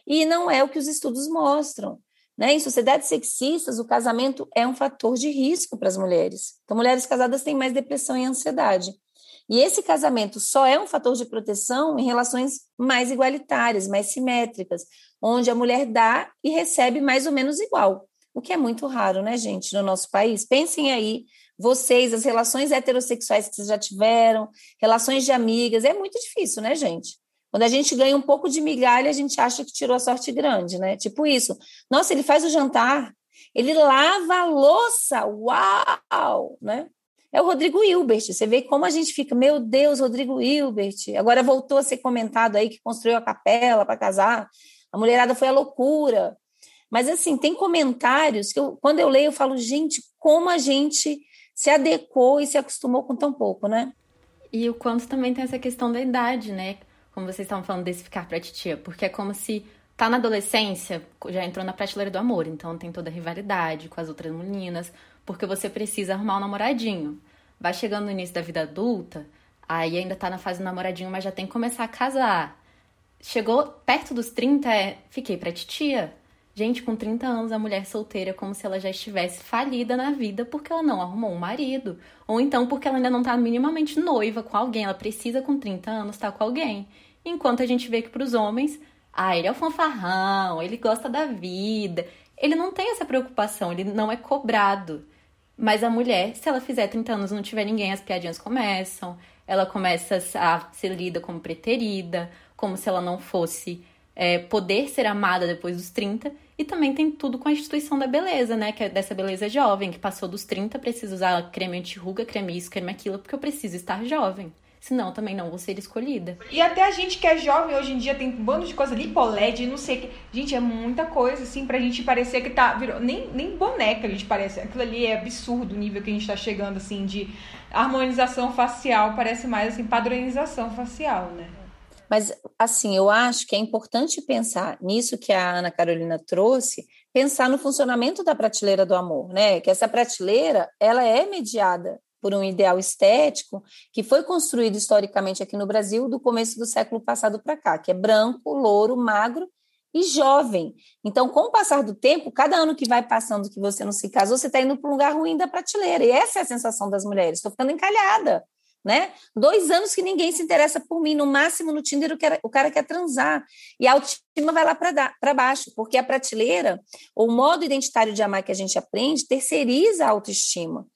[SPEAKER 6] E não é o que os estudos mostram. Né? Em sociedades sexistas, o casamento é um fator de risco para as mulheres. Então, mulheres casadas têm mais depressão e ansiedade. E esse casamento só é um fator de proteção em relações mais igualitárias, mais simétricas, onde a mulher dá e recebe mais ou menos igual, o que é muito raro, né, gente, no nosso país. Pensem aí, vocês, as relações heterossexuais que vocês já tiveram, relações de amigas, é muito difícil, né, gente? Quando a gente ganha um pouco de migalha, a gente acha que tirou a sorte grande, né? Tipo isso. Nossa, ele faz o jantar, ele lava a louça, uau, né? É o Rodrigo Hilbert. Você vê como a gente fica, meu Deus, Rodrigo Hilbert. Agora voltou a ser comentado aí que construiu a capela para casar. A mulherada foi a loucura. Mas assim, tem comentários que eu, quando eu leio, eu falo, gente, como a gente se adequou e se acostumou com tão pouco, né?
[SPEAKER 5] E o quanto também tem essa questão da idade, né? Como vocês estavam falando desse ficar pra titia, porque é como se tá na adolescência, já entrou na prateleira do amor, então tem toda a rivalidade com as outras meninas, porque você precisa arrumar um namoradinho. Vai chegando no início da vida adulta, aí ainda tá na fase do namoradinho, mas já tem que começar a casar. Chegou perto dos 30, é, fiquei pra titia. Gente, com 30 anos, a mulher solteira é como se ela já estivesse falida na vida porque ela não arrumou um marido. Ou então porque ela ainda não tá minimamente noiva com alguém. Ela precisa, com 30 anos, estar tá com alguém. Enquanto a gente vê que pros homens, ah, ele é o fanfarrão, ele gosta da vida. Ele não tem essa preocupação, ele não é cobrado. Mas a mulher, se ela fizer 30 anos e não tiver ninguém, as piadinhas começam. Ela começa a ser lida como preterida, como se ela não fosse é, poder ser amada depois dos 30. E também tem tudo com a instituição da beleza, né? Que é dessa beleza jovem, que passou dos 30, precisa usar creme anti-ruga, creme isso, creme aquilo, porque eu preciso estar jovem senão também não vou ser escolhida.
[SPEAKER 3] E até a gente que é jovem hoje em dia tem um bando de coisa lipoled, não sei o que. Gente, é muita coisa, assim, pra gente parecer que tá. Virou, nem, nem boneca a gente parece. Aquilo ali é absurdo o nível que a gente tá chegando, assim, de harmonização facial. Parece mais, assim, padronização facial, né?
[SPEAKER 6] Mas, assim, eu acho que é importante pensar nisso que a Ana Carolina trouxe, pensar no funcionamento da prateleira do amor, né? Que essa prateleira, ela é mediada por um ideal estético que foi construído historicamente aqui no Brasil do começo do século passado para cá, que é branco, louro, magro e jovem. Então, com o passar do tempo, cada ano que vai passando que você não se casou, você está indo para um lugar ruim da prateleira. E essa é a sensação das mulheres. Estou ficando encalhada. Né? Dois anos que ninguém se interessa por mim, no máximo no Tinder o cara, o cara quer transar. E a autoestima vai lá para baixo, porque a prateleira, o modo identitário de amar que a gente aprende, terceiriza a autoestima.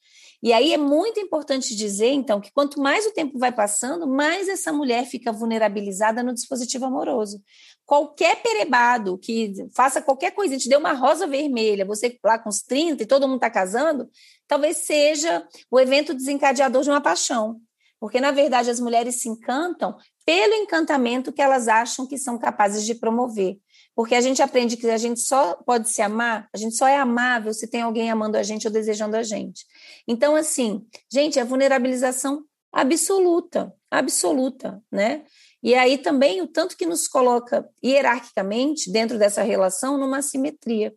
[SPEAKER 6] E aí é muito importante dizer, então, que quanto mais o tempo vai passando, mais essa mulher fica vulnerabilizada no dispositivo amoroso. Qualquer perebado que faça qualquer coisa, te dê uma rosa vermelha, você lá com os 30 e todo mundo está casando, talvez seja o evento desencadeador de uma paixão. Porque, na verdade, as mulheres se encantam pelo encantamento que elas acham que são capazes de promover. Porque a gente aprende que a gente só pode se amar, a gente só é amável se tem alguém amando a gente ou desejando a gente. Então, assim, gente, é vulnerabilização absoluta, absoluta, né? E aí também o tanto que nos coloca hierarquicamente dentro dessa relação numa simetria.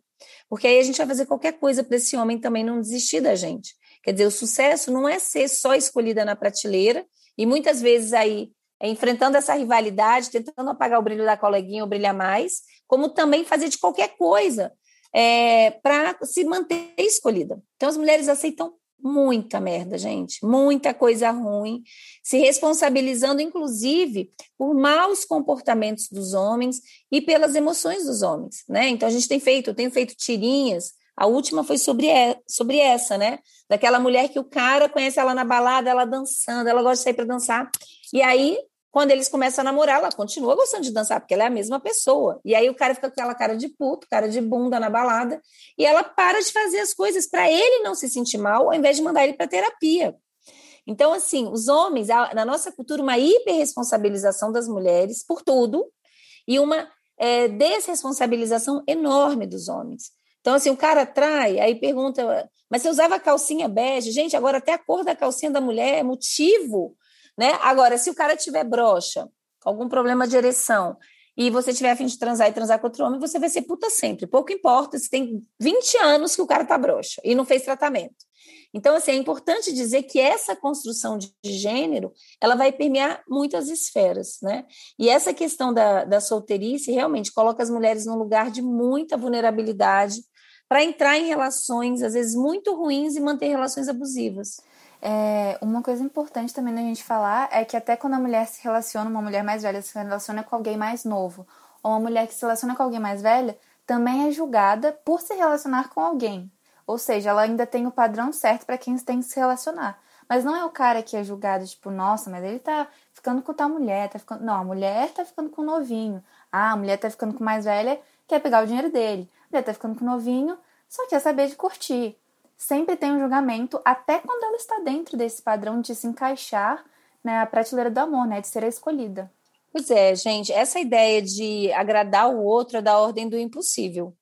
[SPEAKER 6] Porque aí a gente vai fazer qualquer coisa para esse homem também não desistir da gente. Quer dizer, o sucesso não é ser só escolhida na prateleira, e muitas vezes aí é enfrentando essa rivalidade, tentando apagar o brilho da coleguinha ou brilhar mais, como também fazer de qualquer coisa é, para se manter escolhida. Então, as mulheres aceitam muita merda, gente, muita coisa ruim, se responsabilizando, inclusive, por maus comportamentos dos homens e pelas emoções dos homens, né? Então, a gente tem feito, eu tenho feito tirinhas, a última foi sobre, sobre essa, né? Daquela mulher que o cara conhece ela na balada, ela dançando, ela gosta de sair para dançar, e aí quando eles começam a namorar, ela continua gostando de dançar, porque ela é a mesma pessoa. E aí o cara fica com aquela cara de puto, cara de bunda na balada, e ela para de fazer as coisas para ele não se sentir mal, ao invés de mandar ele para terapia. Então, assim, os homens, na nossa cultura, uma hiperresponsabilização das mulheres por tudo e uma é, desresponsabilização enorme dos homens. Então, assim, o cara trai, aí pergunta, mas você usava calcinha bege? Gente, agora até a cor da calcinha da mulher é motivo né? Agora, se o cara tiver broxa, algum problema de ereção, e você tiver a fim de transar e transar com outro homem, você vai ser puta sempre. Pouco importa se tem 20 anos que o cara tá broxa e não fez tratamento. Então, assim, é importante dizer que essa construção de gênero, ela vai permear muitas esferas, né? E essa questão da, da solteirice realmente coloca as mulheres num lugar de muita vulnerabilidade, para entrar em relações, às vezes, muito ruins e manter relações abusivas.
[SPEAKER 4] É, uma coisa importante também da gente falar é que até quando a mulher se relaciona, uma mulher mais velha se relaciona com alguém mais novo, ou uma mulher que se relaciona com alguém mais velha, também é julgada por se relacionar com alguém. Ou seja, ela ainda tem o padrão certo para quem tem que se relacionar. Mas não é o cara que é julgado, tipo, nossa, mas ele tá ficando com tal mulher, tá ficando. Não, a mulher tá ficando com o novinho. Ah, a mulher tá ficando com mais velha, quer pegar o dinheiro dele. A mulher tá ficando com o novinho, só quer saber de curtir sempre tem um julgamento, até quando ela está dentro desse padrão de se encaixar na prateleira do amor, né, de ser a escolhida.
[SPEAKER 6] Pois é, gente, essa ideia de agradar o outro é da ordem do impossível.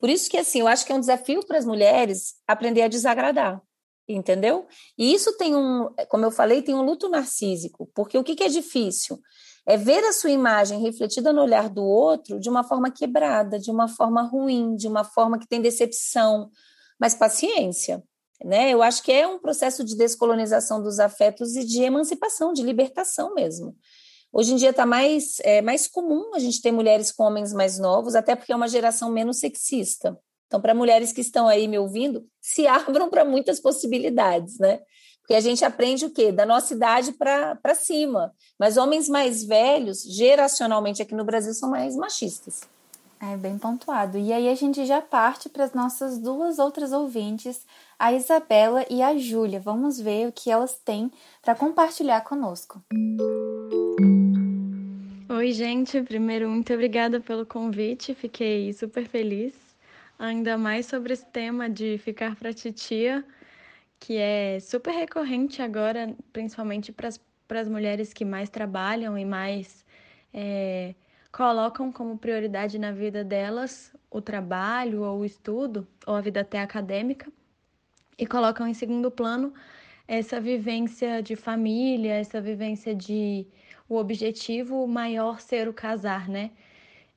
[SPEAKER 6] Por isso que, assim, eu acho que é um desafio para as mulheres aprender a desagradar, entendeu? E isso tem um, como eu falei, tem um luto narcísico, porque o que, que é difícil? É ver a sua imagem refletida no olhar do outro de uma forma quebrada, de uma forma ruim, de uma forma que tem decepção, mas paciência. Né? Eu acho que é um processo de descolonização dos afetos e de emancipação, de libertação mesmo. Hoje em dia está mais, é, mais comum a gente ter mulheres com homens mais novos, até porque é uma geração menos sexista. Então, para mulheres que estão aí me ouvindo, se abram para muitas possibilidades, né? Porque a gente aprende o quê? Da nossa idade para cima. Mas homens mais velhos, geracionalmente aqui no Brasil, são mais machistas.
[SPEAKER 4] É bem pontuado. E aí a gente já parte para as nossas duas outras ouvintes, a Isabela e a Júlia. Vamos ver o que elas têm para compartilhar conosco.
[SPEAKER 8] Oi, gente. Primeiro, muito obrigada pelo convite. Fiquei super feliz. Ainda mais sobre esse tema de ficar para titia, que é super recorrente agora, principalmente para as mulheres que mais trabalham e mais. É, colocam como prioridade na vida delas o trabalho ou o estudo, ou a vida até acadêmica, e colocam em segundo plano essa vivência de família, essa vivência de o objetivo maior ser o casar, né?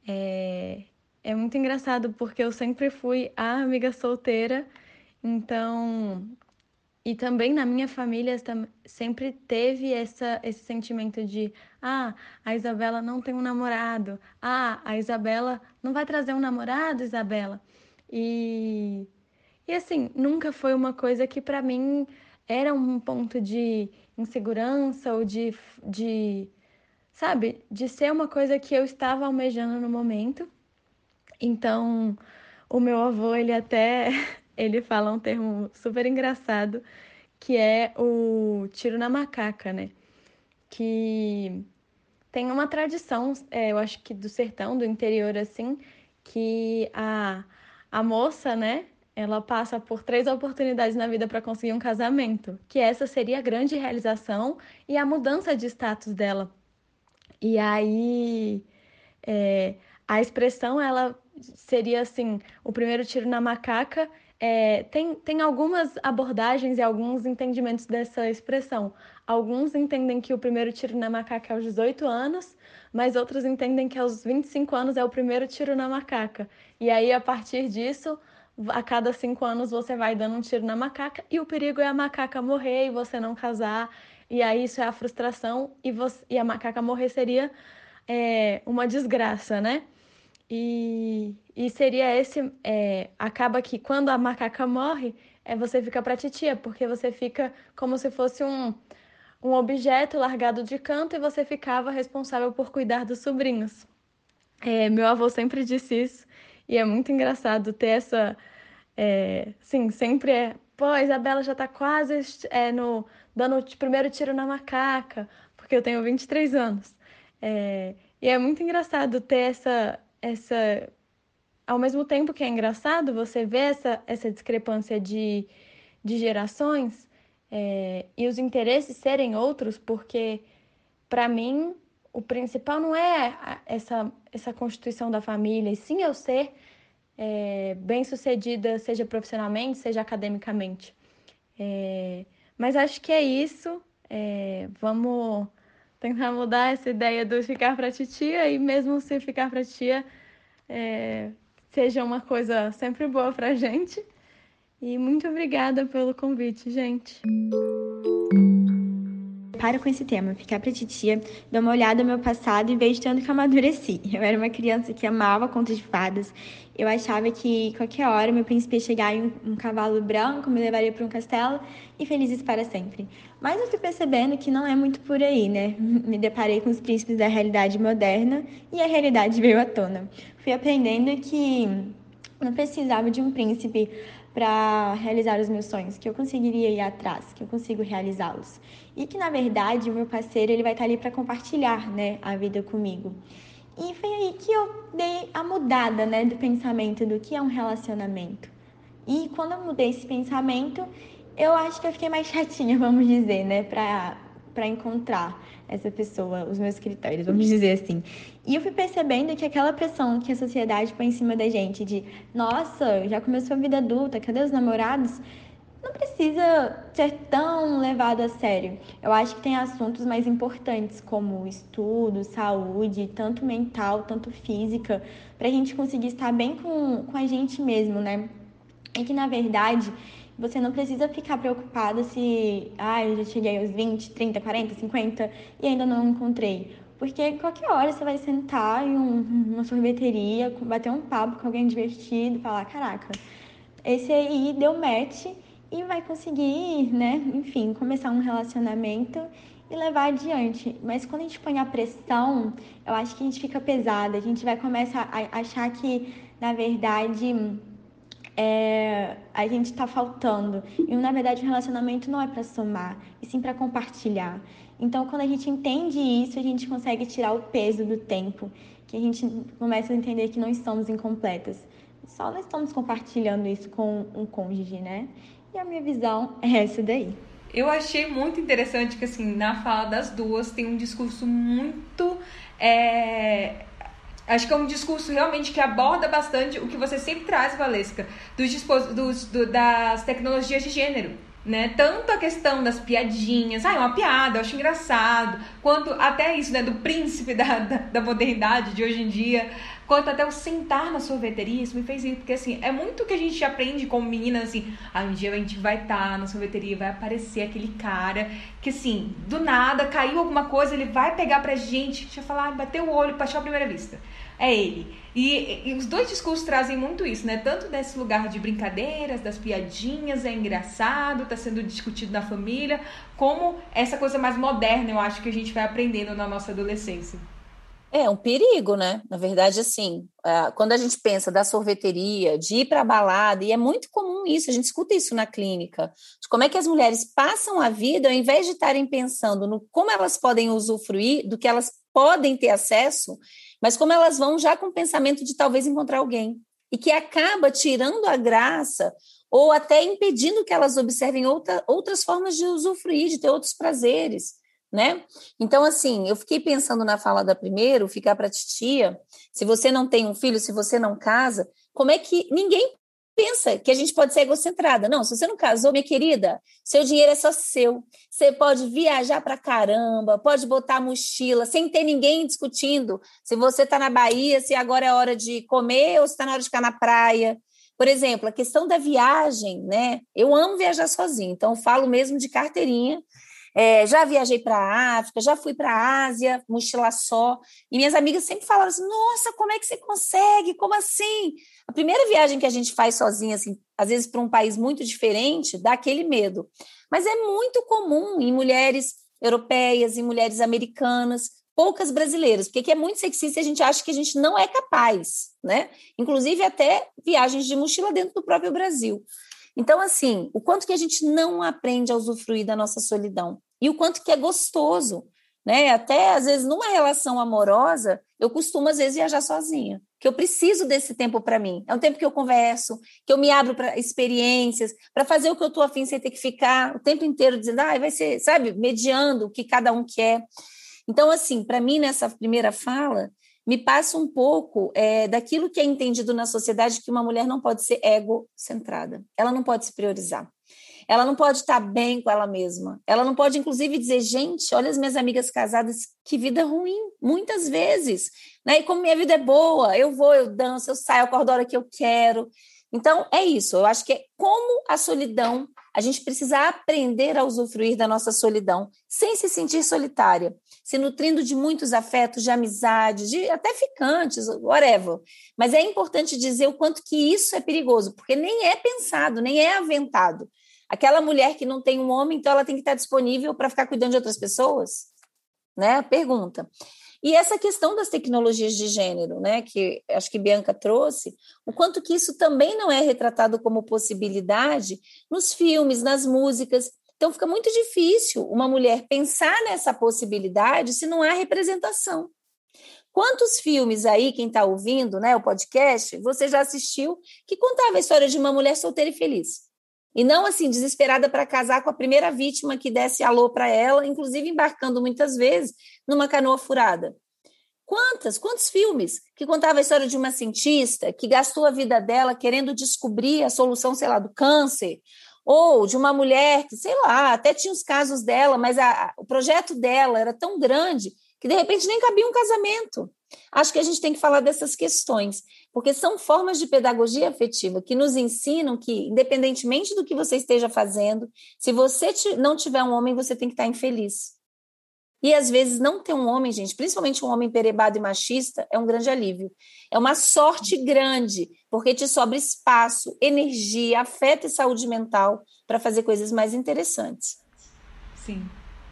[SPEAKER 8] É, é muito engraçado porque eu sempre fui a amiga solteira, então e também na minha família sempre teve essa, esse sentimento de: ah, a Isabela não tem um namorado, ah, a Isabela não vai trazer um namorado, Isabela. E, e assim, nunca foi uma coisa que para mim era um ponto de insegurança ou de, de, sabe, de ser uma coisa que eu estava almejando no momento. Então, o meu avô, ele até ele fala um termo super engraçado, que é o tiro na macaca, né? Que tem uma tradição, é, eu acho que do sertão, do interior, assim, que a, a moça, né, ela passa por três oportunidades na vida para conseguir um casamento, que essa seria a grande realização e a mudança de status dela. E aí, é, a expressão, ela seria assim, o primeiro tiro na macaca é, tem, tem algumas abordagens e alguns entendimentos dessa expressão. Alguns entendem que o primeiro tiro na macaca é aos 18 anos, mas outros entendem que aos 25 anos é o primeiro tiro na macaca. E aí, a partir disso, a cada cinco anos você vai dando um tiro na macaca e o perigo é a macaca morrer e você não casar. E aí, isso é a frustração e, você, e a macaca morrer seria é, uma desgraça, né? E, e seria esse. É, acaba que quando a macaca morre, é, você fica pra titia, porque você fica como se fosse um, um objeto largado de canto e você ficava responsável por cuidar dos sobrinhos. É, meu avô sempre disse isso, e é muito engraçado ter essa. É, sim, sempre é. Pô, a Isabela já tá quase é, no, dando o primeiro tiro na macaca, porque eu tenho 23 anos. É, e é muito engraçado ter essa, essa ao mesmo tempo que é engraçado você ver essa, essa discrepância de, de gerações é, e os interesses serem outros, porque para mim o principal não é essa, essa constituição da família, e sim eu ser é, bem sucedida, seja profissionalmente, seja academicamente. É, mas acho que é isso. É, vamos tentar mudar essa ideia do ficar para titia e mesmo se ficar para tia é, seja uma coisa sempre boa para gente. E muito obrigada pelo convite, gente.
[SPEAKER 9] Deparo com esse tema, ficar pra titia, dou uma olhada no meu passado e vejo tanto que eu amadureci. Eu era uma criança que amava contos de fadas. Eu achava que qualquer hora meu príncipe ia chegar em um, um cavalo branco, me levaria para um castelo e felizes para sempre. Mas eu fui percebendo que não é muito por aí, né? Me deparei com os príncipes da realidade moderna e a realidade veio à tona. Fui aprendendo que não precisava de um príncipe para realizar os meus sonhos, que eu conseguiria ir atrás, que eu consigo realizá-los. E que na verdade o meu parceiro ele vai estar ali para compartilhar, né, a vida comigo. E foi aí que eu dei a mudada, né, do pensamento do que é um relacionamento. E quando eu mudei esse pensamento, eu acho que eu fiquei mais chatinha, vamos dizer, né, para para encontrar essa pessoa, os meus critérios, vamos dizer assim. E eu fui percebendo que aquela pressão que a sociedade põe em cima da gente de, nossa, já começou a vida adulta, cadê os namorados? Não precisa ser tão levado a sério. Eu acho que tem assuntos mais importantes como estudo, saúde, tanto mental, tanto física, para a gente conseguir estar bem com, com a gente mesmo, né? E que na verdade você não precisa ficar preocupada se, ah, eu já cheguei aos 20, 30, 40, 50 e ainda não encontrei. Porque qualquer hora você vai sentar em um, uma sorveteria, bater um papo com alguém divertido, falar, caraca, esse aí deu match e vai conseguir, né, enfim, começar um relacionamento e levar adiante. Mas quando a gente põe a pressão, eu acho que a gente fica pesada, a gente vai começar a achar que, na verdade, é, a gente está faltando. E na verdade o relacionamento não é para somar, e sim para compartilhar. Então, quando a gente entende isso, a gente consegue tirar o peso do tempo, que a gente começa a entender que não estamos incompletas. Só nós estamos compartilhando isso com um cônjuge, né? E a minha visão é essa daí.
[SPEAKER 3] Eu achei muito interessante que, assim, na fala das duas tem um discurso muito é, Acho que é um discurso realmente que aborda bastante o que você sempre traz, Valesca, dos, dos do, das tecnologias de gênero. Né? Tanto a questão das piadinhas, ah, é uma piada, eu acho engraçado, quanto até isso, né, do príncipe da, da, da modernidade de hoje em dia, quanto até o sentar na sorveteria, isso me fez isso, porque assim, é muito que a gente aprende como menina, assim, ah, um dia a gente vai estar tá na sorveteria, vai aparecer aquele cara que assim, do nada, caiu alguma coisa, ele vai pegar pra gente, deixa eu falar, bateu o olho, paixão à primeira vista é ele. E, e, os dois discursos trazem muito isso, né? Tanto desse lugar de brincadeiras, das piadinhas, é engraçado, tá sendo discutido na família, como essa coisa mais moderna, eu acho que a gente vai aprendendo na nossa adolescência.
[SPEAKER 6] É um perigo, né? Na verdade, assim, é, quando a gente pensa da sorveteria, de ir para a balada, e é muito comum isso, a gente escuta isso na clínica, de como é que as mulheres passam a vida, ao invés de estarem pensando no como elas podem usufruir, do que elas podem ter acesso, mas como elas vão já com o pensamento de talvez encontrar alguém, e que acaba tirando a graça ou até impedindo que elas observem outra, outras formas de usufruir, de ter outros prazeres, né? Então, assim, eu fiquei pensando na fala da primeiro, ficar para titia, se você não tem um filho, se você não casa, como é que ninguém pensa que a gente pode ser egocentrada. Não, se você não casou, minha querida, seu dinheiro é só seu. Você pode viajar para caramba, pode botar mochila sem ter ninguém discutindo se você está na Bahia, se agora é hora de comer ou se está na hora de ficar na praia. Por exemplo, a questão da viagem, né? Eu amo viajar sozinha, então falo mesmo de carteirinha é, já viajei para a África, já fui para a Ásia, mochila só. E minhas amigas sempre falavam assim: Nossa, como é que você consegue? Como assim? A primeira viagem que a gente faz sozinha, assim, às vezes para um país muito diferente, dá aquele medo. Mas é muito comum em mulheres europeias, em mulheres americanas, poucas brasileiras, porque é muito sexista e a gente acha que a gente não é capaz, né? Inclusive até viagens de mochila dentro do próprio Brasil. Então, assim, o quanto que a gente não aprende a usufruir da nossa solidão e o quanto que é gostoso, né? Até às vezes numa relação amorosa, eu costumo às vezes viajar sozinha, que eu preciso desse tempo para mim. É um tempo que eu converso, que eu me abro para experiências, para fazer o que eu estou afim sem ter que ficar o tempo inteiro dizendo, ah, vai ser, sabe, mediando o que cada um quer. Então, assim, para mim nessa primeira fala, me passa um pouco é, daquilo que é entendido na sociedade que uma mulher não pode ser egocentrada, ela não pode se priorizar. Ela não pode estar bem com ela mesma. Ela não pode, inclusive, dizer, gente, olha as minhas amigas casadas, que vida ruim, muitas vezes. Né? E como minha vida é boa, eu vou, eu danço, eu saio, eu acordo a hora que eu quero. Então, é isso. Eu acho que é como a solidão, a gente precisa aprender a usufruir da nossa solidão, sem se sentir solitária, se nutrindo de muitos afetos, de amizade, de até ficantes, whatever. Mas é importante dizer o quanto que isso é perigoso, porque nem é pensado, nem é aventado. Aquela mulher que não tem um homem, então ela tem que estar disponível para ficar cuidando de outras pessoas? Né? Pergunta. E essa questão das tecnologias de gênero, né, que acho que Bianca trouxe, o quanto que isso também não é retratado como possibilidade nos filmes, nas músicas. Então fica muito difícil uma mulher pensar nessa possibilidade se não há representação. Quantos filmes aí, quem está ouvindo, né, o podcast, você já assistiu que contava a história de uma mulher solteira e feliz? E não assim, desesperada para casar com a primeira vítima que desse alô para ela, inclusive embarcando muitas vezes numa canoa furada. Quantas, quantos filmes que contava a história de uma cientista que gastou a vida dela querendo descobrir a solução, sei lá, do câncer, ou de uma mulher que, sei lá, até tinha os casos dela, mas a, o projeto dela era tão grande que de repente nem cabia um casamento. Acho que a gente tem que falar dessas questões, porque são formas de pedagogia afetiva que nos ensinam que, independentemente do que você esteja fazendo, se você não tiver um homem, você tem que estar infeliz. E às vezes não ter um homem, gente, principalmente um homem perebado e machista, é um grande alívio. É uma sorte grande, porque te sobra espaço, energia, afeto e saúde mental para fazer coisas mais interessantes.
[SPEAKER 3] Sim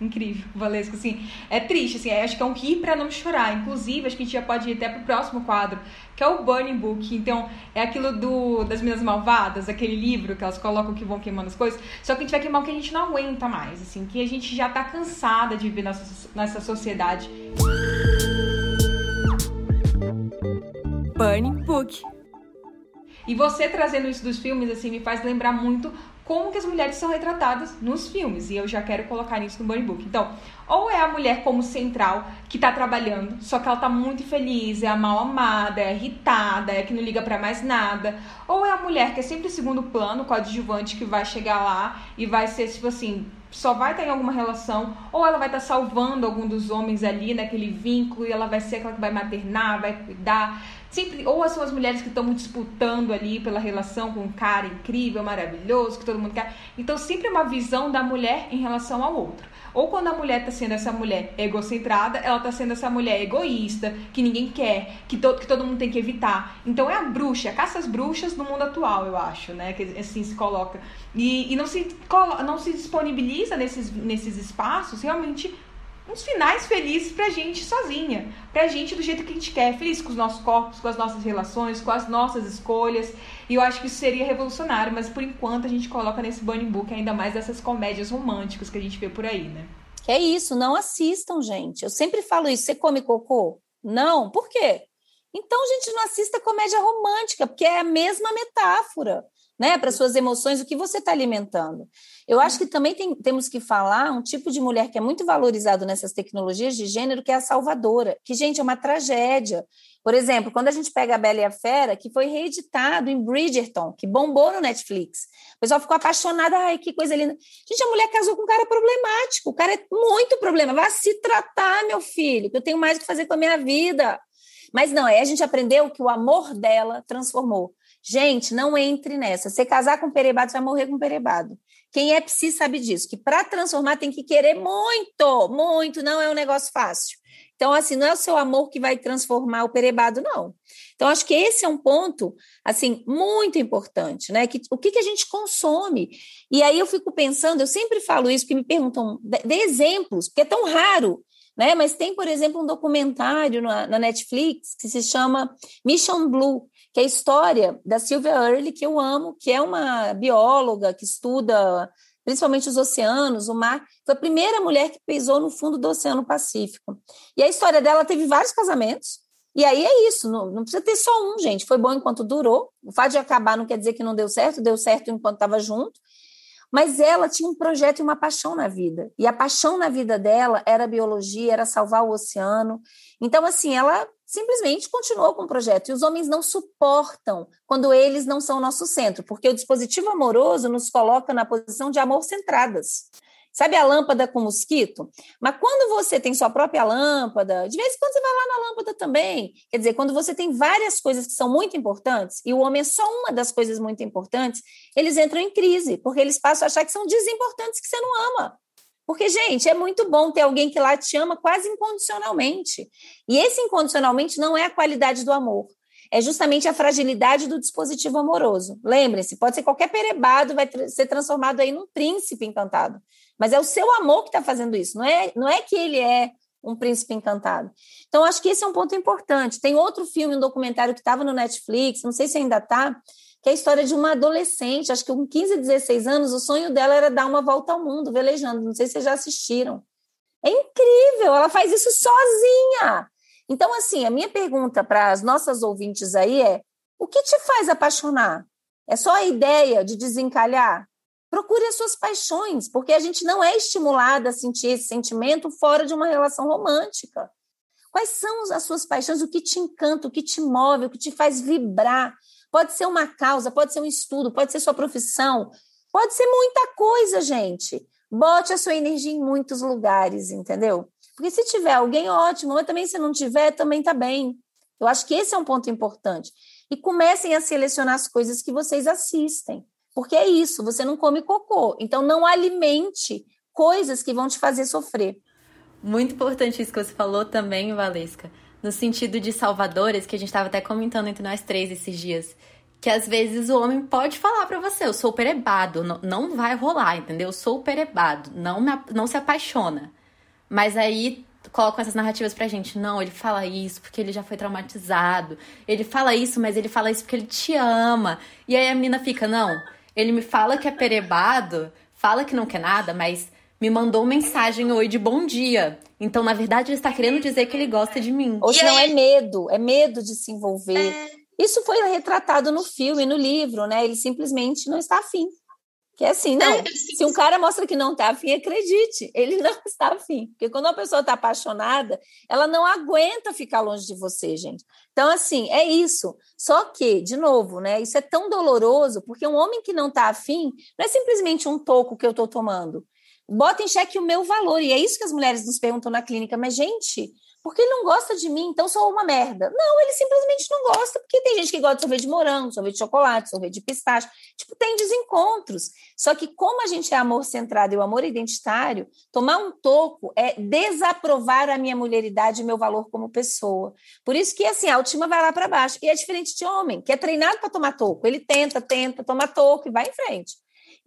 [SPEAKER 3] incrível, Valesco, assim, é triste, assim, acho que é um rir para não chorar, inclusive, acho que a gente já pode ir até pro próximo quadro, que é o Burning Book, então, é aquilo do, das Minas Malvadas, aquele livro que elas colocam que vão queimando as coisas, só que a gente vai queimar o que a gente não aguenta mais, assim, que a gente já tá cansada de viver nessa, nessa sociedade.
[SPEAKER 1] Burning Book.
[SPEAKER 3] E você trazendo isso dos filmes, assim, me faz lembrar muito como que as mulheres são retratadas nos filmes. E eu já quero colocar isso no Burning Book. Então, ou é a mulher como central, que tá trabalhando, só que ela tá muito infeliz, é a mal amada, é irritada, é que não liga para mais nada. Ou é a mulher que é sempre segundo plano, coadjuvante, que vai chegar lá e vai ser, tipo assim, só vai em alguma relação, ou ela vai estar salvando algum dos homens ali naquele vínculo, e ela vai ser aquela que vai maternar, vai cuidar. Sempre, ou são as mulheres que estão disputando ali pela relação com um cara incrível, maravilhoso, que todo mundo quer. Então, sempre é uma visão da mulher em relação ao outro. Ou quando a mulher está sendo essa mulher egocentrada, ela está sendo essa mulher egoísta, que ninguém quer, que, to que todo mundo tem que evitar. Então é a bruxa, a caça às bruxas no mundo atual, eu acho, né? Que assim se coloca. E, e não, se, não se disponibiliza nesses, nesses espaços realmente uns finais felizes pra gente sozinha, pra gente do jeito que a gente quer, feliz com os nossos corpos, com as nossas relações, com as nossas escolhas. E eu acho que isso seria revolucionário, mas por enquanto a gente coloca nesse Burning Book ainda mais essas comédias românticas que a gente vê por aí, né?
[SPEAKER 6] É isso, não assistam, gente. Eu sempre falo isso. Você come cocô? Não. Por quê? Então, gente, não assista comédia romântica, porque é a mesma metáfora né, para suas emoções, o que você está alimentando. Eu acho que também tem, temos que falar um tipo de mulher que é muito valorizado nessas tecnologias de gênero, que é a salvadora, que, gente, é uma tragédia. Por exemplo, quando a gente pega a Bela e a Fera, que foi reeditado em Bridgerton, que bombou no Netflix. O pessoal ficou apaixonado, ai, que coisa linda. Gente, a mulher casou com um cara problemático, o cara é muito problema. Vá se tratar, meu filho, que eu tenho mais o que fazer com a minha vida. Mas não, aí a gente aprendeu que o amor dela transformou. Gente, não entre nessa. Você casar com perebado, você vai morrer com perebado. Quem é psi sabe disso, que para transformar tem que querer muito, muito, não é um negócio fácil. Então, assim, não é o seu amor que vai transformar o perebado, não. Então, acho que esse é um ponto, assim, muito importante, né? Que, o que, que a gente consome? E aí eu fico pensando, eu sempre falo isso, que me perguntam, dê exemplos, porque é tão raro, né? Mas tem, por exemplo, um documentário na, na Netflix que se chama Mission Blue, que é a história da Sylvia Earle, que eu amo, que é uma bióloga que estuda principalmente os oceanos, o mar. Foi a primeira mulher que pisou no fundo do Oceano Pacífico. E a história dela teve vários casamentos. E aí é isso, não, não precisa ter só um, gente. Foi bom enquanto durou. O fato de acabar não quer dizer que não deu certo, deu certo enquanto estava junto. Mas ela tinha um projeto e uma paixão na vida. E a paixão na vida dela era biologia, era salvar o oceano. Então, assim, ela simplesmente continuou com o projeto. E os homens não suportam quando eles não são o nosso centro, porque o dispositivo amoroso nos coloca na posição de amor centradas. Sabe a lâmpada com mosquito? Mas quando você tem sua própria lâmpada, de vez em quando você vai lá na lâmpada também. Quer dizer, quando você tem várias coisas que são muito importantes e o homem é só uma das coisas muito importantes, eles entram em crise, porque eles passam a achar que são desimportantes que você não ama. Porque, gente, é muito bom ter alguém que lá te ama quase incondicionalmente. E esse incondicionalmente não é a qualidade do amor é justamente a fragilidade do dispositivo amoroso. Lembre-se, pode ser qualquer perebado, vai ser transformado aí num príncipe encantado. Mas é o seu amor que está fazendo isso, não é, não é que ele é um príncipe encantado. Então, acho que esse é um ponto importante. Tem outro filme, um documentário que estava no Netflix, não sei se ainda está, que é a história de uma adolescente, acho que com 15, 16 anos, o sonho dela era dar uma volta ao mundo, velejando. Não sei se vocês já assistiram. É incrível, ela faz isso sozinha. Então, assim, a minha pergunta para as nossas ouvintes aí é: o que te faz apaixonar? É só a ideia de desencalhar? Procure as suas paixões, porque a gente não é estimulada a sentir esse sentimento fora de uma relação romântica. Quais são as suas paixões? O que te encanta, o que te move, o que te faz vibrar? Pode ser uma causa, pode ser um estudo, pode ser sua profissão, pode ser muita coisa, gente. Bote a sua energia em muitos lugares, entendeu? Porque se tiver alguém, ótimo, mas também se não tiver, também tá bem. Eu acho que esse é um ponto importante. E comecem a selecionar as coisas que vocês assistem. Porque é isso, você não come cocô. Então não alimente coisas que vão te fazer sofrer.
[SPEAKER 5] Muito importante isso que você falou também, Valesca. No sentido de salvadores, que a gente estava até comentando entre nós três esses dias. Que às vezes o homem pode falar para você, eu sou perebado, não, não vai rolar, entendeu? Eu sou perebado, não, me, não se apaixona. Mas aí colocam essas narrativas pra gente. Não, ele fala isso porque ele já foi traumatizado. Ele fala isso, mas ele fala isso porque ele te ama. E aí a mina fica, não, ele me fala que é perebado, fala que não quer nada, mas me mandou mensagem oi de bom dia. Então, na verdade, ele está querendo dizer que ele gosta de mim.
[SPEAKER 6] Ou não é medo, é medo de se envolver. É... Isso foi retratado no filme, no livro, né? Ele simplesmente não está afim. Que é assim, não. É, se um cara mostra que não está afim, acredite, ele não está afim. Porque quando uma pessoa está apaixonada, ela não aguenta ficar longe de você, gente. Então, assim, é isso. Só que, de novo, né? Isso é tão doloroso, porque um homem que não está afim não é simplesmente um toco que eu estou tomando. Bota em xeque o meu valor. E é isso que as mulheres nos perguntam na clínica. Mas, gente, porque ele não gosta de mim, então sou uma merda. Não, ele simplesmente não gosta, porque tem gente que gosta de sorvete de morango, sorvete de chocolate, sorvete de pistache. Tipo, tem desencontros. Só que, como a gente é amor centrado e o amor identitário, tomar um toco é desaprovar a minha mulheridade e meu valor como pessoa. Por isso que, assim, a última vai lá para baixo. E é diferente de homem, que é treinado para tomar toco. Ele tenta, tenta, toma toco e vai em frente.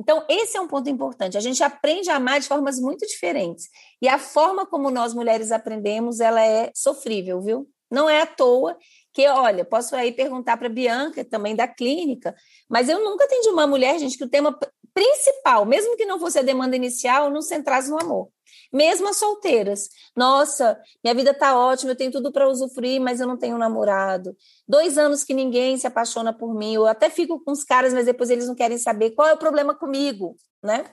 [SPEAKER 6] Então, esse é um ponto importante. A gente aprende a amar de formas muito diferentes. E a forma como nós mulheres aprendemos, ela é sofrível, viu? Não é à toa que, olha, posso aí perguntar para Bianca, também da clínica, mas eu nunca atendi uma mulher, gente, que o tema principal, mesmo que não fosse a demanda inicial, não centrasse no amor mesmo as solteiras. Nossa, minha vida tá ótima, eu tenho tudo para usufruir, mas eu não tenho namorado. Dois anos que ninguém se apaixona por mim, eu até fico com os caras, mas depois eles não querem saber qual é o problema comigo, né?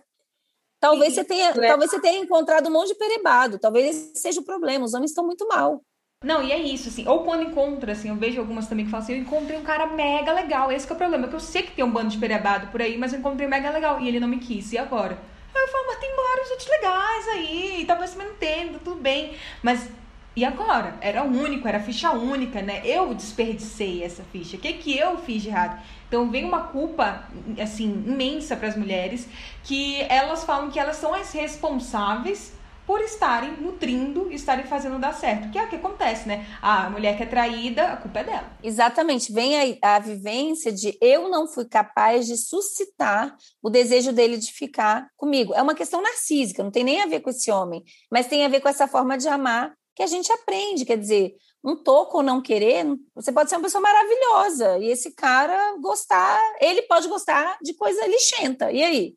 [SPEAKER 6] Talvez você tenha, é. talvez você tenha encontrado um monte de perebado, talvez esse seja o problema, os homens estão muito mal.
[SPEAKER 3] Não, e é isso, assim, ou quando encontra, assim, eu vejo algumas também que falam assim, eu encontrei um cara mega legal, esse é o problema, que eu sei que tem um bando de perebado por aí, mas eu encontrei um mega legal, e ele não me quis, e agora? Aí eu falo, mas tem vários outros legais aí, talvez você não entenda, tudo bem. Mas e agora? Era único, era ficha única, né? Eu desperdicei essa ficha. O que, que eu fiz de errado? Então vem uma culpa assim imensa para as mulheres que elas falam que elas são as responsáveis por estarem nutrindo, estarem fazendo dar certo. Que é o que acontece, né? A mulher que é traída, a culpa é dela.
[SPEAKER 6] Exatamente. Vem a, a vivência de eu não fui capaz de suscitar o desejo dele de ficar comigo. É uma questão narcísica, não tem nem a ver com esse homem, mas tem a ver com essa forma de amar que a gente aprende. Quer dizer, um toco ou não querer, você pode ser uma pessoa maravilhosa e esse cara gostar, ele pode gostar de coisa lixenta. E aí?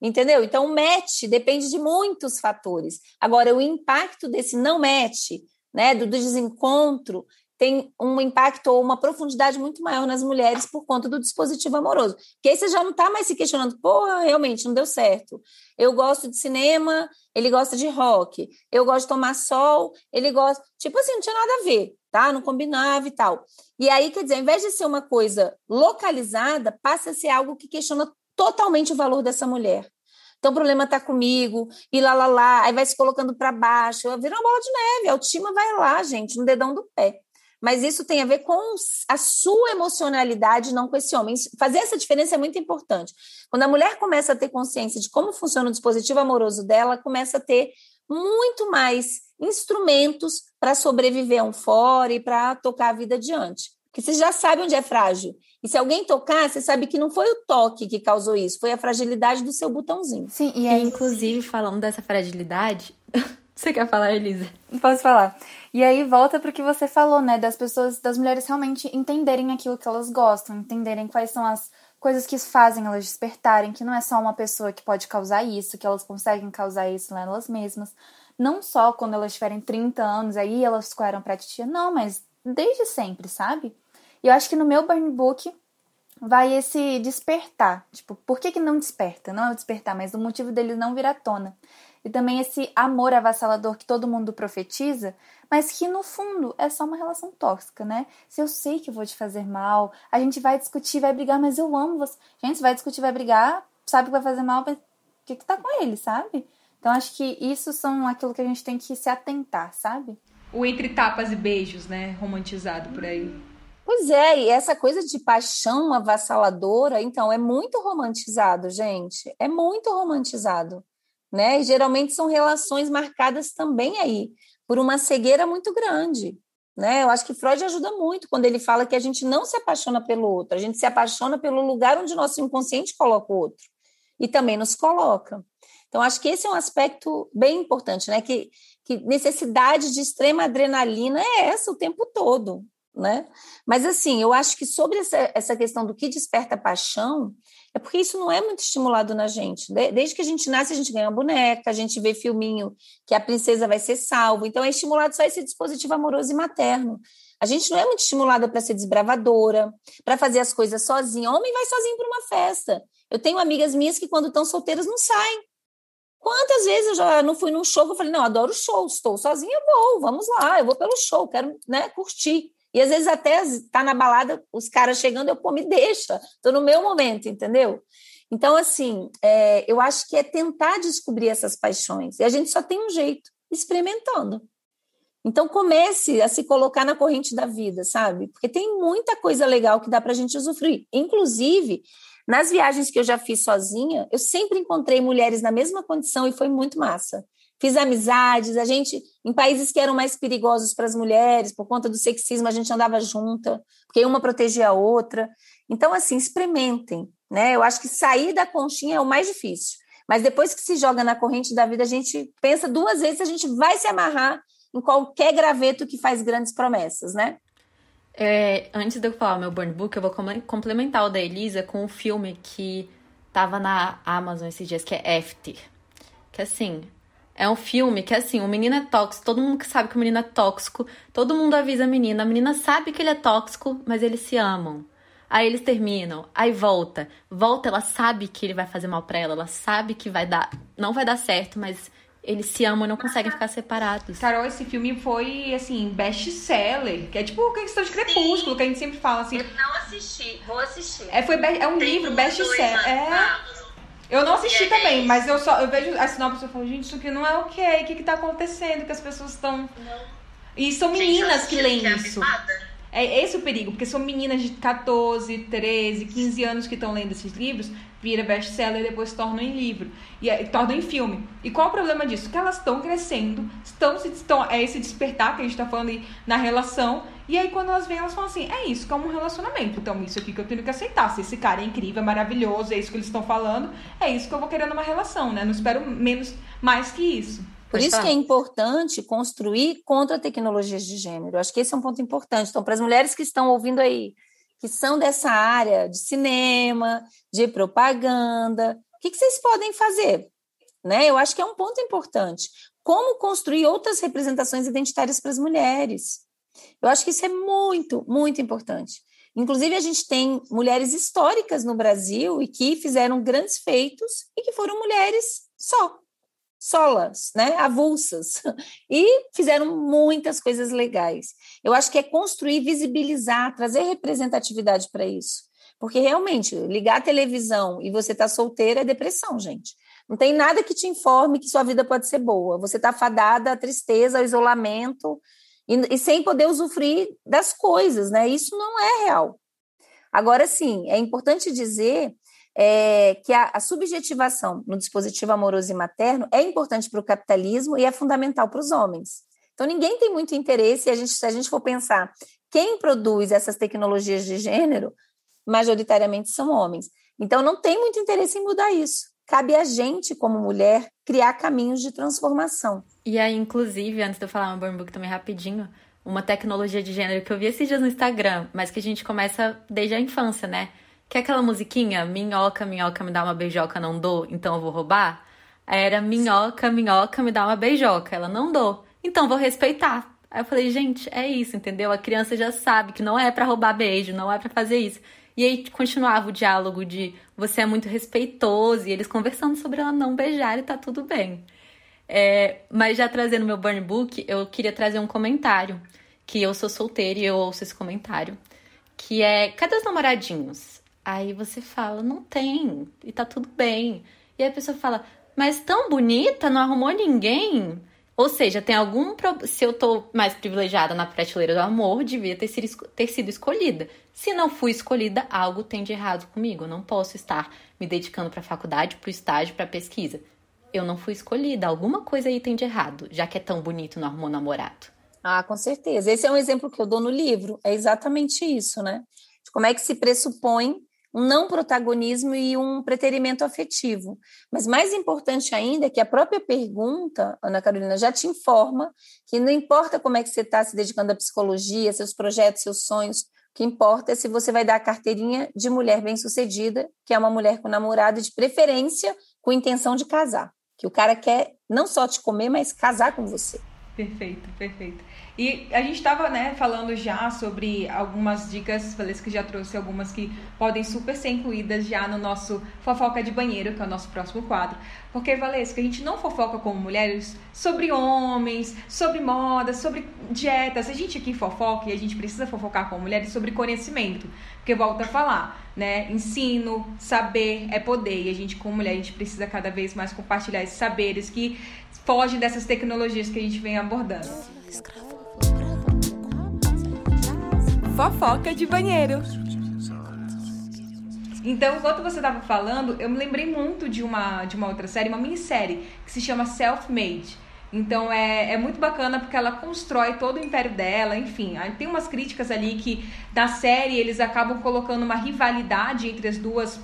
[SPEAKER 6] Entendeu? Então, o match depende de muitos fatores. Agora, o impacto desse não match, né, do, desencontro, tem um impacto ou uma profundidade muito maior nas mulheres por conta do dispositivo amoroso. Porque aí você já não está mais se questionando, porra, realmente não deu certo. Eu gosto de cinema, ele gosta de rock. Eu gosto de tomar sol, ele gosta. Tipo assim, não tinha nada a ver, tá? Não combinava e tal. E aí, quer dizer, ao invés de ser uma coisa localizada, passa a ser algo que questiona totalmente o valor dessa mulher. Então o problema está comigo, e lá, lá, lá, aí vai se colocando para baixo, vira uma bola de neve, a autoestima vai lá, gente, no dedão do pé mas isso tem a ver com a sua emocionalidade, não com esse homem. Fazer essa diferença é muito importante. Quando a mulher começa a ter consciência de como funciona o dispositivo amoroso dela, começa a ter muito mais instrumentos para sobreviver a um fora e para tocar a vida adiante. Porque você já sabe onde é frágil. E se alguém tocar, você sabe que não foi o toque que causou isso, foi a fragilidade do seu botãozinho.
[SPEAKER 5] Sim, e aí... inclusive, falando dessa fragilidade, você quer falar, Elisa?
[SPEAKER 4] Posso falar. E aí volta para o que você falou, né? Das pessoas, das mulheres realmente entenderem aquilo que elas gostam, entenderem quais são as coisas que fazem elas despertarem, que não é só uma pessoa que pode causar isso, que elas conseguem causar isso nelas mesmas. Não só quando elas tiverem 30 anos, aí elas escolheram pra titia, não, mas desde sempre, sabe? E eu acho que no meu burn book vai esse despertar. Tipo, por que, que não desperta? Não é o despertar, mas o motivo dele não vir à tona e também esse amor avassalador que todo mundo profetiza, mas que no fundo é só uma relação tóxica, né? Se eu sei que vou te fazer mal, a gente vai discutir, vai brigar, mas eu amo você. Gente, vai discutir, vai brigar, sabe que vai fazer mal, mas o que que tá com ele, sabe? Então acho que isso são aquilo que a gente tem que se atentar, sabe?
[SPEAKER 3] O entre tapas e beijos, né? Romantizado por aí.
[SPEAKER 6] Pois é, e essa coisa de paixão avassaladora, então, é muito romantizado, gente. É muito romantizado né? E geralmente são relações marcadas também aí por uma cegueira muito grande, né? Eu acho que Freud ajuda muito quando ele fala que a gente não se apaixona pelo outro, a gente se apaixona pelo lugar onde nosso inconsciente coloca o outro e também nos coloca. Então acho que esse é um aspecto bem importante, né? Que, que necessidade de extrema adrenalina é essa o tempo todo, né? Mas assim, eu acho que sobre essa, essa questão do que desperta paixão, é porque isso não é muito estimulado na gente. Desde que a gente nasce, a gente ganha uma boneca, a gente vê filminho que a princesa vai ser salva. Então, é estimulado só esse dispositivo amoroso e materno. A gente não é muito estimulada para ser desbravadora, para fazer as coisas sozinha. Homem vai sozinho para uma festa. Eu tenho amigas minhas que, quando estão solteiras, não saem. Quantas vezes eu já não fui num show que eu falei, não, adoro show, estou sozinha, vou, vamos lá, eu vou pelo show, quero né, curtir. E às vezes até tá na balada, os caras chegando, eu, pô, me deixa, tô no meu momento, entendeu? Então, assim, é, eu acho que é tentar descobrir essas paixões. E a gente só tem um jeito, experimentando. Então, comece a se colocar na corrente da vida, sabe? Porque tem muita coisa legal que dá para a gente usufruir. Inclusive, nas viagens que eu já fiz sozinha, eu sempre encontrei mulheres na mesma condição e foi muito massa fiz amizades, a gente, em países que eram mais perigosos para as mulheres, por conta do sexismo, a gente andava junta, porque uma protegia a outra. Então, assim, experimentem, né? Eu acho que sair da conchinha é o mais difícil. Mas depois que se joga na corrente da vida, a gente pensa duas vezes se a gente vai se amarrar em qualquer graveto que faz grandes promessas, né?
[SPEAKER 5] É, antes de eu falar o meu burn book, eu vou complementar o da Elisa com um filme que tava na Amazon esses dias, que é After. Que assim, é um filme que, assim, o menino é tóxico, todo mundo que sabe que o menino é tóxico, todo mundo avisa a menina, a menina sabe que ele é tóxico, mas eles se amam. Aí eles terminam, aí volta. Volta, ela sabe que ele vai fazer mal pra ela, ela sabe que vai dar. Não vai dar certo, mas eles se amam e não conseguem ficar separados.
[SPEAKER 3] Carol, esse filme foi, assim, best-seller. Que é tipo questão de crepúsculo, Sim. que a gente sempre fala assim.
[SPEAKER 10] Eu não assisti, vou assistir.
[SPEAKER 3] É, foi, é um Tem livro best-seller. É. Eu não assisti é também, mas eu só eu vejo a sinopse e falo, gente, isso aqui não é ok, o que que tá acontecendo? Que as pessoas estão. E são meninas gente, que leem que é isso. É esse o perigo, porque são meninas de 14, 13, 15 anos que estão lendo esses livros, vira best-seller e depois tornam em livro. E é, tornam em filme. E qual é o problema disso? Que elas estão crescendo, estão se estão, é esse despertar que a gente está falando aí na relação. E aí quando elas vêm, elas falam assim, é isso que é um relacionamento. Então, isso aqui que eu tenho que aceitar. Se esse cara é incrível, é maravilhoso, é isso que eles estão falando, é isso que eu vou querer numa relação, né? Não espero menos mais que isso.
[SPEAKER 6] Por isso que é importante construir contra tecnologias de gênero. Acho que esse é um ponto importante. Então, para as mulheres que estão ouvindo aí, que são dessa área de cinema, de propaganda, o que, que vocês podem fazer? Né? Eu acho que é um ponto importante. Como construir outras representações identitárias para as mulheres? Eu acho que isso é muito, muito importante. Inclusive, a gente tem mulheres históricas no Brasil e que fizeram grandes feitos e que foram mulheres só, solas, né, avulsas, e fizeram muitas coisas legais. Eu acho que é construir, visibilizar, trazer representatividade para isso. Porque realmente, ligar a televisão e você tá solteira é depressão, gente. Não tem nada que te informe que sua vida pode ser boa. Você está fadada à tristeza, ao isolamento, e, e, sem poder usufruir das coisas, né? Isso não é real. Agora, sim, é importante dizer é, que a, a, subjetivação no dispositivo amoroso e materno é importante para o capitalismo e é fundamental para os homens. Então, ninguém tem muito interesse, a gente, se a gente for pensar, quem produz essas tecnologias de gênero, majoritariamente são homens. Então, não tem muito interesse em mudar isso cabe a gente, como mulher, criar caminhos de transformação.
[SPEAKER 5] E aí, inclusive, antes de eu falar uma burn book também rapidinho, uma tecnologia de gênero que eu vi esses dias no Instagram, mas que a gente começa desde a infância, né? Que é aquela musiquinha, minhoca, minhoca, me dá uma beijoca, não dou, então eu vou roubar. Era minhoca, minhoca, me dá uma beijoca, ela não dou, então vou respeitar. Aí eu falei, gente, é isso, entendeu? A criança já sabe que não é para roubar beijo, não é para fazer isso. E aí continuava o diálogo de você é muito respeitoso, e eles conversando sobre ela não beijar e tá tudo bem. É, mas já trazendo meu burn book, eu queria trazer um comentário, que eu sou solteira e eu ouço esse comentário, que é, cadê os namoradinhos? Aí você fala, não tem, e tá tudo bem. E a pessoa fala, mas tão bonita, não arrumou ninguém? Ou seja, tem algum. Pro... Se eu tô mais privilegiada na prateleira do amor, devia ter sido, ter sido escolhida. Se não fui escolhida, algo tem de errado comigo. Eu não posso estar me dedicando para a faculdade, para o estágio, para pesquisa. Eu não fui escolhida. Alguma coisa aí tem de errado, já que é tão bonito no arrumou namorado.
[SPEAKER 6] Ah, com certeza. Esse é um exemplo que eu dou no livro. É exatamente isso, né? Como é que se pressupõe um não protagonismo e um preterimento afetivo. Mas mais importante ainda é que a própria pergunta, Ana Carolina, já te informa que não importa como é que você está se dedicando à psicologia, seus projetos, seus sonhos, o que importa é se você vai dar a carteirinha de mulher bem-sucedida, que é uma mulher com namorado, de preferência com intenção de casar. Que o cara quer não só te comer, mas casar com você.
[SPEAKER 3] Perfeito, perfeito. E a gente estava né, falando já sobre algumas dicas, Valesca já trouxe algumas que podem super ser incluídas já no nosso Fofoca de Banheiro, que é o nosso próximo quadro. Porque, Valesca, a gente não fofoca como mulheres sobre homens, sobre moda, sobre dietas. A gente aqui fofoca e a gente precisa fofocar como mulheres sobre conhecimento. Porque volta a falar, né? Ensino, saber é poder. E a gente, como mulher, a gente precisa cada vez mais compartilhar esses saberes que fogem dessas tecnologias que a gente vem abordando.
[SPEAKER 2] Fofoca de banheiro.
[SPEAKER 3] Então, enquanto você estava falando, eu me lembrei muito de uma, de uma outra série, uma minissérie, que se chama Self-Made. Então é, é muito bacana porque ela constrói todo o império dela, enfim. Tem umas críticas ali que na série eles acabam colocando uma rivalidade entre as duas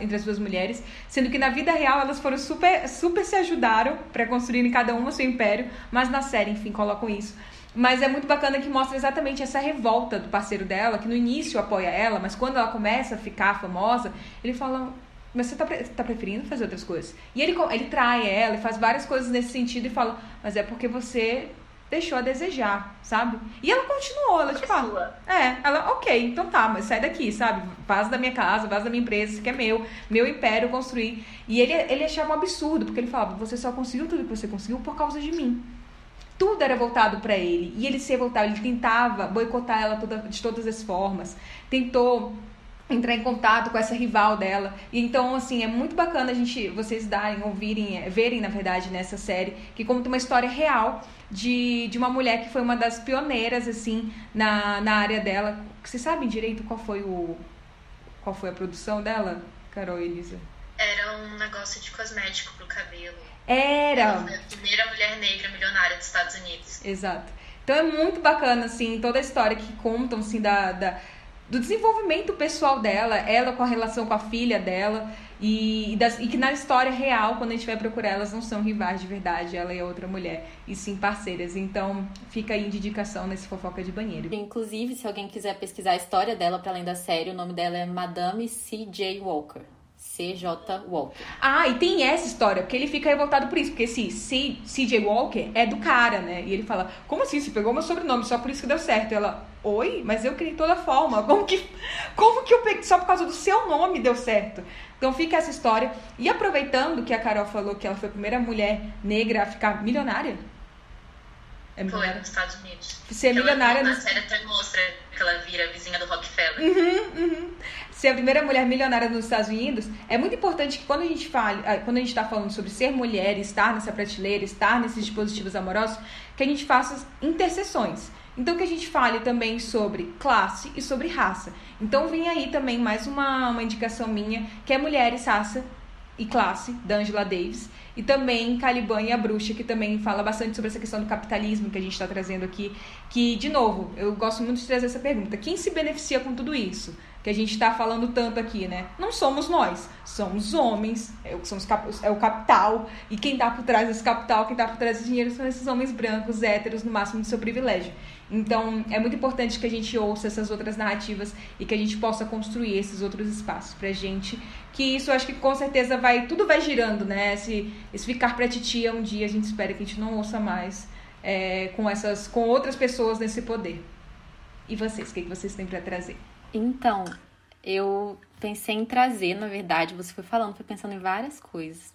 [SPEAKER 3] entre as duas mulheres, sendo que na vida real elas foram super super se ajudaram para construírem cada uma o seu império, mas na série, enfim, colocam isso. Mas é muito bacana que mostra exatamente essa revolta do parceiro dela, que no início apoia ela, mas quando ela começa a ficar famosa, ele fala: Mas você tá, tá preferindo fazer outras coisas? E ele, ele trai ela e faz várias coisas nesse sentido e fala: Mas é porque você deixou a desejar, sabe? E ela continuou, ela tipo, ah, é, ela, ok, então tá, mas sai daqui, sabe? Vaza da minha casa, vaza da minha empresa, isso que é meu, meu império construir. E ele, ele achava um absurdo, porque ele falava, você só conseguiu tudo que você conseguiu por causa de mim tudo era voltado para ele. E ele se revoltava, ele tentava boicotar ela toda, de todas as formas. Tentou entrar em contato com essa rival dela. E então, assim, é muito bacana a gente, vocês darem, ouvirem, é, verem, na verdade, nessa série, que conta uma história real de, de uma mulher que foi uma das pioneiras, assim, na, na área dela. Vocês sabem direito qual foi o... qual foi a produção dela, Carol e Elisa?
[SPEAKER 10] Era um negócio de cosmético pro cabelo.
[SPEAKER 3] Era. Ela
[SPEAKER 10] foi a primeira mulher negra milionária dos Estados Unidos.
[SPEAKER 3] Exato. Então é muito bacana, assim, toda a história que contam, assim, da, da do desenvolvimento pessoal dela, ela com a relação com a filha dela, e, e, das, e, que na história real, quando a gente vai procurar, elas não são rivais de verdade, ela e a outra mulher, e sim parceiras. Então fica aí de indicação nesse fofoca de banheiro.
[SPEAKER 5] Inclusive, se alguém quiser pesquisar a história dela para além da série, o nome dela é Madame C.J. Walker. C.J. Walker.
[SPEAKER 3] Ah, e tem essa história, porque ele fica revoltado por isso, porque esse C.J. Walker é do cara, né? E ele fala, como assim? Você pegou meu sobrenome, só por isso que deu certo. E ela, oi, mas eu criei toda forma. Como que, como que eu peguei só por causa do seu nome deu certo? Então fica essa história. E aproveitando que a Carol falou que ela foi a primeira mulher negra a ficar milionária.
[SPEAKER 10] É foi nos Estados Unidos.
[SPEAKER 3] Ser milionária.
[SPEAKER 10] Ela, na série até mostra que ela vira vizinha do Rockefeller.
[SPEAKER 3] Uhum, uhum. Ser a primeira mulher milionária nos Estados Unidos, é muito importante que quando a gente fale, ah, quando a gente está falando sobre ser mulher, estar nessa prateleira, estar nesses dispositivos amorosos, que a gente faça interseções. Então que a gente fale também sobre classe e sobre raça. Então vem aí também mais uma, uma indicação minha, que é Mulheres, Raça e Classe, da Angela Davis. E também Caliban e a Bruxa, que também fala bastante sobre essa questão do capitalismo que a gente está trazendo aqui. Que, de novo, eu gosto muito de trazer essa pergunta. Quem se beneficia com tudo isso? Que a gente está falando tanto aqui, né? Não somos nós, somos homens, é, somos é o capital, e quem está por trás desse capital, quem está por trás desse dinheiro são esses homens brancos, héteros, no máximo do seu privilégio. Então, é muito importante que a gente ouça essas outras narrativas e que a gente possa construir esses outros espaços pra gente, que isso acho que com certeza vai, tudo vai girando, né? Esse ficar pra titia um dia, a gente espera que a gente não ouça mais é, com essas, com outras pessoas nesse poder. E vocês, o que, que vocês têm para trazer?
[SPEAKER 5] Então, eu pensei em trazer, na verdade, você foi falando, foi pensando em várias coisas.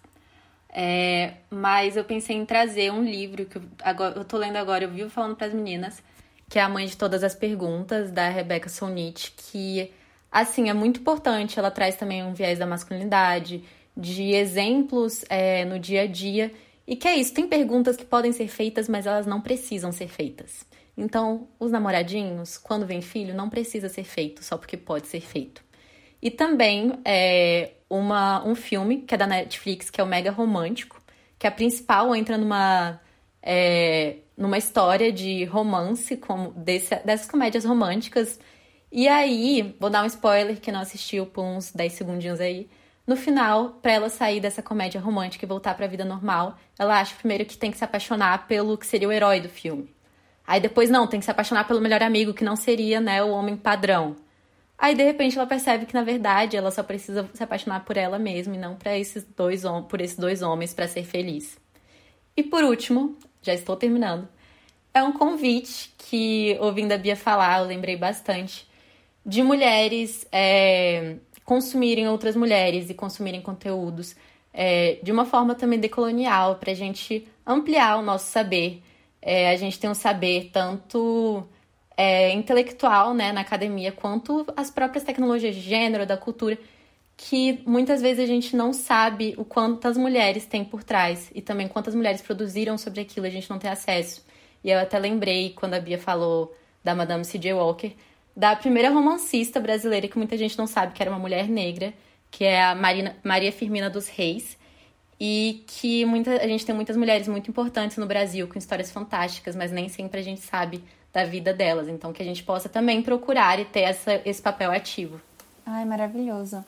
[SPEAKER 5] É, mas eu pensei em trazer um livro que eu, agora, eu tô lendo agora, eu vivo falando para as meninas, que é a mãe de todas as perguntas, da Rebecca Solnit, que, assim, é muito importante. Ela traz também um viés da masculinidade, de exemplos é, no dia a dia. E que é isso, tem perguntas que podem ser feitas, mas elas não precisam ser feitas. Então, os namoradinhos, quando vem filho, não precisa ser feito só porque pode ser feito. E também é uma, um filme que é da Netflix, que é o Mega Romântico, que a principal entra numa, é, numa história de romance, como desse, dessas comédias românticas. E aí, vou dar um spoiler que não assistiu por uns 10 segundinhos aí. No final, para ela sair dessa comédia romântica e voltar para a vida normal, ela acha primeiro que tem que se apaixonar pelo que seria o herói do filme. Aí depois, não, tem que se apaixonar pelo melhor amigo, que não seria, né, o homem padrão. Aí, de repente, ela percebe que, na verdade, ela só precisa se apaixonar por ela mesma e não para esses dois, por esses dois homens para ser feliz. E por último, já estou terminando, é um convite que, ouvindo a Bia falar, eu lembrei bastante, de mulheres é, consumirem outras mulheres e consumirem conteúdos é, de uma forma também decolonial, para a gente ampliar o nosso saber é, a gente tem um saber tanto é, intelectual né, na academia, quanto as próprias tecnologias de gênero, da cultura, que muitas vezes a gente não sabe o quantas mulheres tem por trás e também quantas mulheres produziram sobre aquilo, a gente não tem acesso. E eu até lembrei, quando a Bia falou da Madame C.J. Walker, da primeira romancista brasileira que muita gente não sabe que era uma mulher negra, que é a Marina, Maria Firmina dos Reis, e que muita, a gente tem muitas mulheres muito importantes no Brasil com histórias fantásticas, mas nem sempre a gente sabe da vida delas. Então, que a gente possa também procurar e ter essa, esse papel ativo.
[SPEAKER 4] Ai, maravilhoso.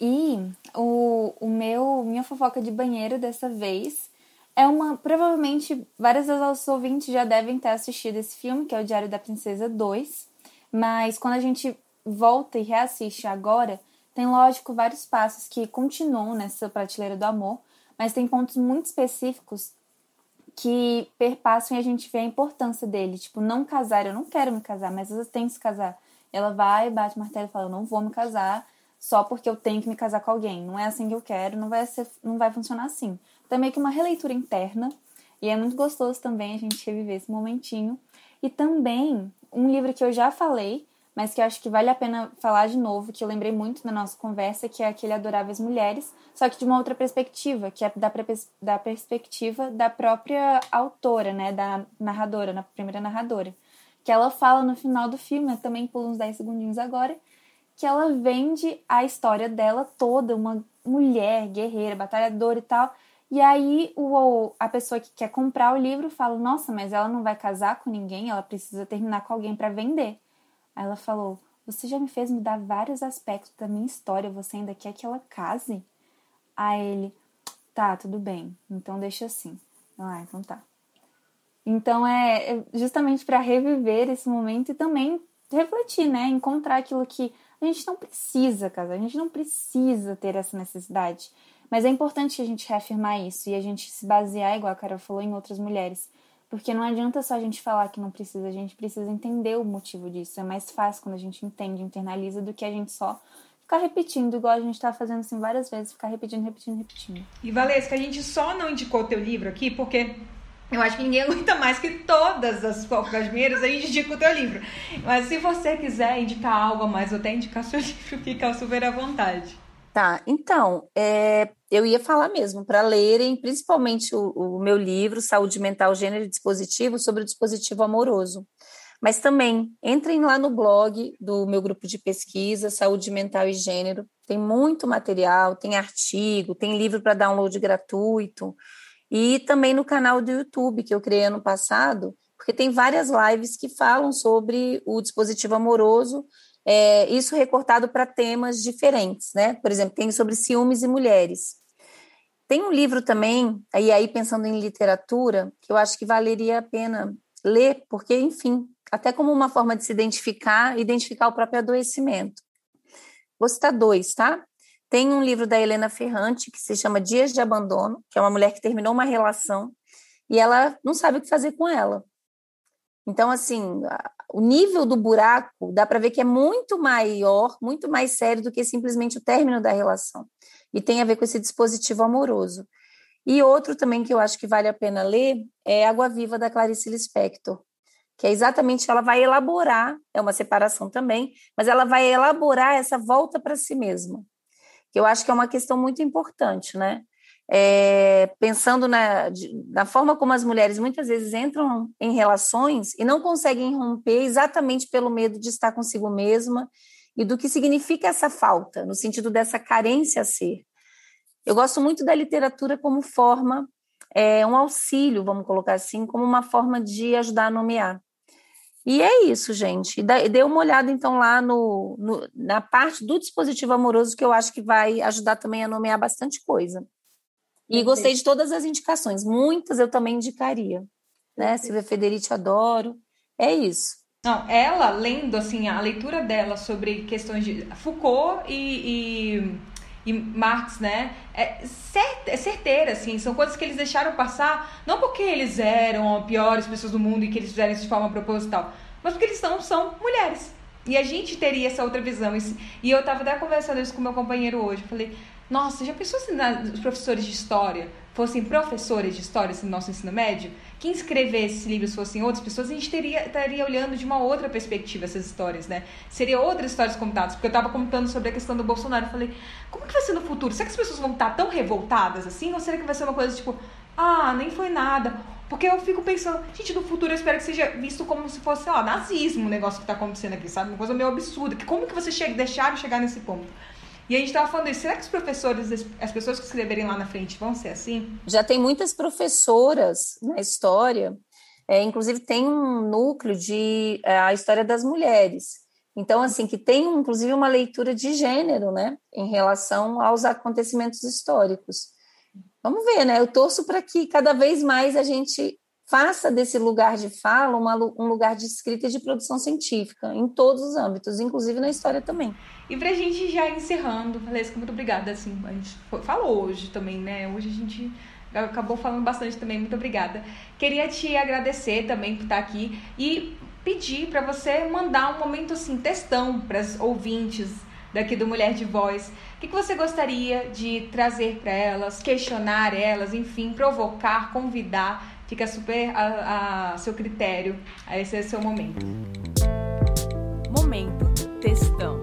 [SPEAKER 4] E o, o meu, minha fofoca de banheiro dessa vez é uma. Provavelmente várias das ouvintes já devem ter assistido esse filme, que é o Diário da Princesa 2. Mas quando a gente volta e reassiste agora, tem lógico vários passos que continuam nessa prateleira do amor, mas tem pontos muito específicos que perpassam e a gente vê a importância dele. Tipo, não casar, eu não quero me casar, mas eu tenho que se casar. Ela vai, bate o martelo e fala, eu não vou me casar só porque eu tenho que me casar com alguém. Não é assim que eu quero, não vai, ser, não vai funcionar assim. Então, que uma releitura interna, e é muito gostoso também a gente reviver esse momentinho. E também um livro que eu já falei, mas que eu acho que vale a pena falar de novo, que eu lembrei muito na nossa conversa, que é aquele Adoráveis Mulheres, só que de uma outra perspectiva, que é da, da perspectiva da própria autora, né, da narradora, na primeira narradora, que ela fala no final do filme, também por uns 10 segundinhos agora, que ela vende a história dela toda, uma mulher guerreira, batalhadora e tal, e aí o, a pessoa que quer comprar o livro fala: Nossa, mas ela não vai casar com ninguém, ela precisa terminar com alguém para vender. Aí ela falou: Você já me fez mudar vários aspectos da minha história, você ainda quer que ela case? Aí ele: Tá, tudo bem, então deixa assim. Ah, então tá. Então é, é justamente para reviver esse momento e também refletir, né? Encontrar aquilo que A gente não precisa casar, a gente não precisa ter essa necessidade. Mas é importante a gente reafirmar isso e a gente se basear, igual a Carol falou, em outras mulheres. Porque não adianta só a gente falar que não precisa, a gente precisa entender o motivo disso. É mais fácil quando a gente entende, internaliza, do que a gente só ficar repetindo, igual a gente está fazendo assim várias vezes, ficar repetindo, repetindo, repetindo.
[SPEAKER 3] E Valesca, a gente só não indicou o teu livro aqui porque eu acho que ninguém aguenta mais que todas as fofocas mineiras a gente indica o teu livro. Mas se você quiser indicar algo a mais ou até indicar seu livro, fica super à vontade.
[SPEAKER 6] Tá, então, é, eu ia falar mesmo para lerem, principalmente o, o, meu livro, Saúde Mental, Gênero e Dispositivo, sobre o dispositivo amoroso. Mas também entrem lá no blog do meu grupo de pesquisa, Saúde Mental e Gênero. Tem muito material, tem artigo, tem livro para download gratuito. E também no canal do YouTube, que eu criei ano passado, porque tem várias lives que falam sobre o dispositivo amoroso é, isso recortado para temas diferentes, né? Por exemplo, tem sobre ciúmes e mulheres. Tem um livro também, aí, aí pensando em literatura, que eu acho que valeria a pena ler, porque, enfim, até como uma forma de se identificar, identificar o próprio adoecimento. Vou citar dois, tá? Tem um livro da Helena Ferrante que se chama Dias de Abandono, que é uma mulher que terminou uma relação e ela não sabe o que fazer com ela. Então, assim, o nível do buraco dá para ver que é muito maior, muito mais sério do que simplesmente o término da relação. E tem a ver com esse dispositivo amoroso. E outro também que eu acho que vale a pena ler é Água Viva da Clarice Lispector, que é exatamente ela vai elaborar, é uma separação também, mas ela vai elaborar essa volta para si mesma. Que eu acho que é uma questão muito importante, né? É, pensando na, na forma como as mulheres muitas vezes entram em relações e não conseguem romper exatamente pelo medo de estar consigo mesma e do que significa essa falta, no sentido dessa carência a ser. Eu gosto muito da literatura como forma, é, um auxílio, vamos colocar assim, como uma forma de ajudar a nomear. E é isso, gente. Dê uma olhada, então, lá no, no, na parte do dispositivo amoroso, que eu acho que vai ajudar também a nomear bastante coisa. E gostei de todas as indicações. Muitas eu também indicaria. Né? Silvia Federici, adoro. É isso.
[SPEAKER 3] Não, ela lendo assim a leitura dela sobre questões de Foucault e, e, e Marx, né? É, cert, é certeira, assim, são coisas que eles deixaram passar, não porque eles eram as piores pessoas do mundo e que eles fizeram isso de forma proposital, mas porque eles não são mulheres. E a gente teria essa outra visão. E eu estava até conversando isso com meu companheiro hoje. Eu falei, nossa, já pensou se os professores de história fossem professores de história no nosso ensino médio? Quem escrevesse esses livros fossem outras pessoas, a gente teria, estaria olhando de uma outra perspectiva essas histórias, né? Seria outras histórias contadas. Porque eu estava contando sobre a questão do Bolsonaro. Eu falei, como que vai ser no futuro? Será que as pessoas vão estar tão revoltadas assim? Ou será que vai ser uma coisa tipo, ah, nem foi nada? Porque eu fico pensando, gente, no futuro eu espero que seja visto como se fosse, lá, nazismo o negócio que está acontecendo aqui, sabe? Uma coisa meio absurda. Como que você chega, deixaram chegar nesse ponto? E a gente estava falando isso, será que os professores, as pessoas que escreverem lá na frente vão ser assim?
[SPEAKER 6] Já tem muitas professoras na história, é, inclusive tem um núcleo de é, a história das mulheres. Então, assim, que tem inclusive uma leitura de gênero, né, em relação aos acontecimentos históricos. Vamos ver, né? Eu torço para que cada vez mais a gente faça desse lugar de fala uma, um lugar de escrita e de produção científica, em todos os âmbitos, inclusive na história também.
[SPEAKER 3] E para a gente já encerrando, Valesca, muito obrigada, assim, a gente falou hoje também, né, hoje a gente acabou falando bastante também, muito obrigada. Queria te agradecer também por estar aqui e pedir para você mandar um momento, assim, testão para as ouvintes daqui do Mulher de Voz. O que, que você gostaria de trazer para elas, questionar elas, enfim, provocar, convidar fica super a, a seu critério. Esse é o seu momento.
[SPEAKER 1] Momento textão.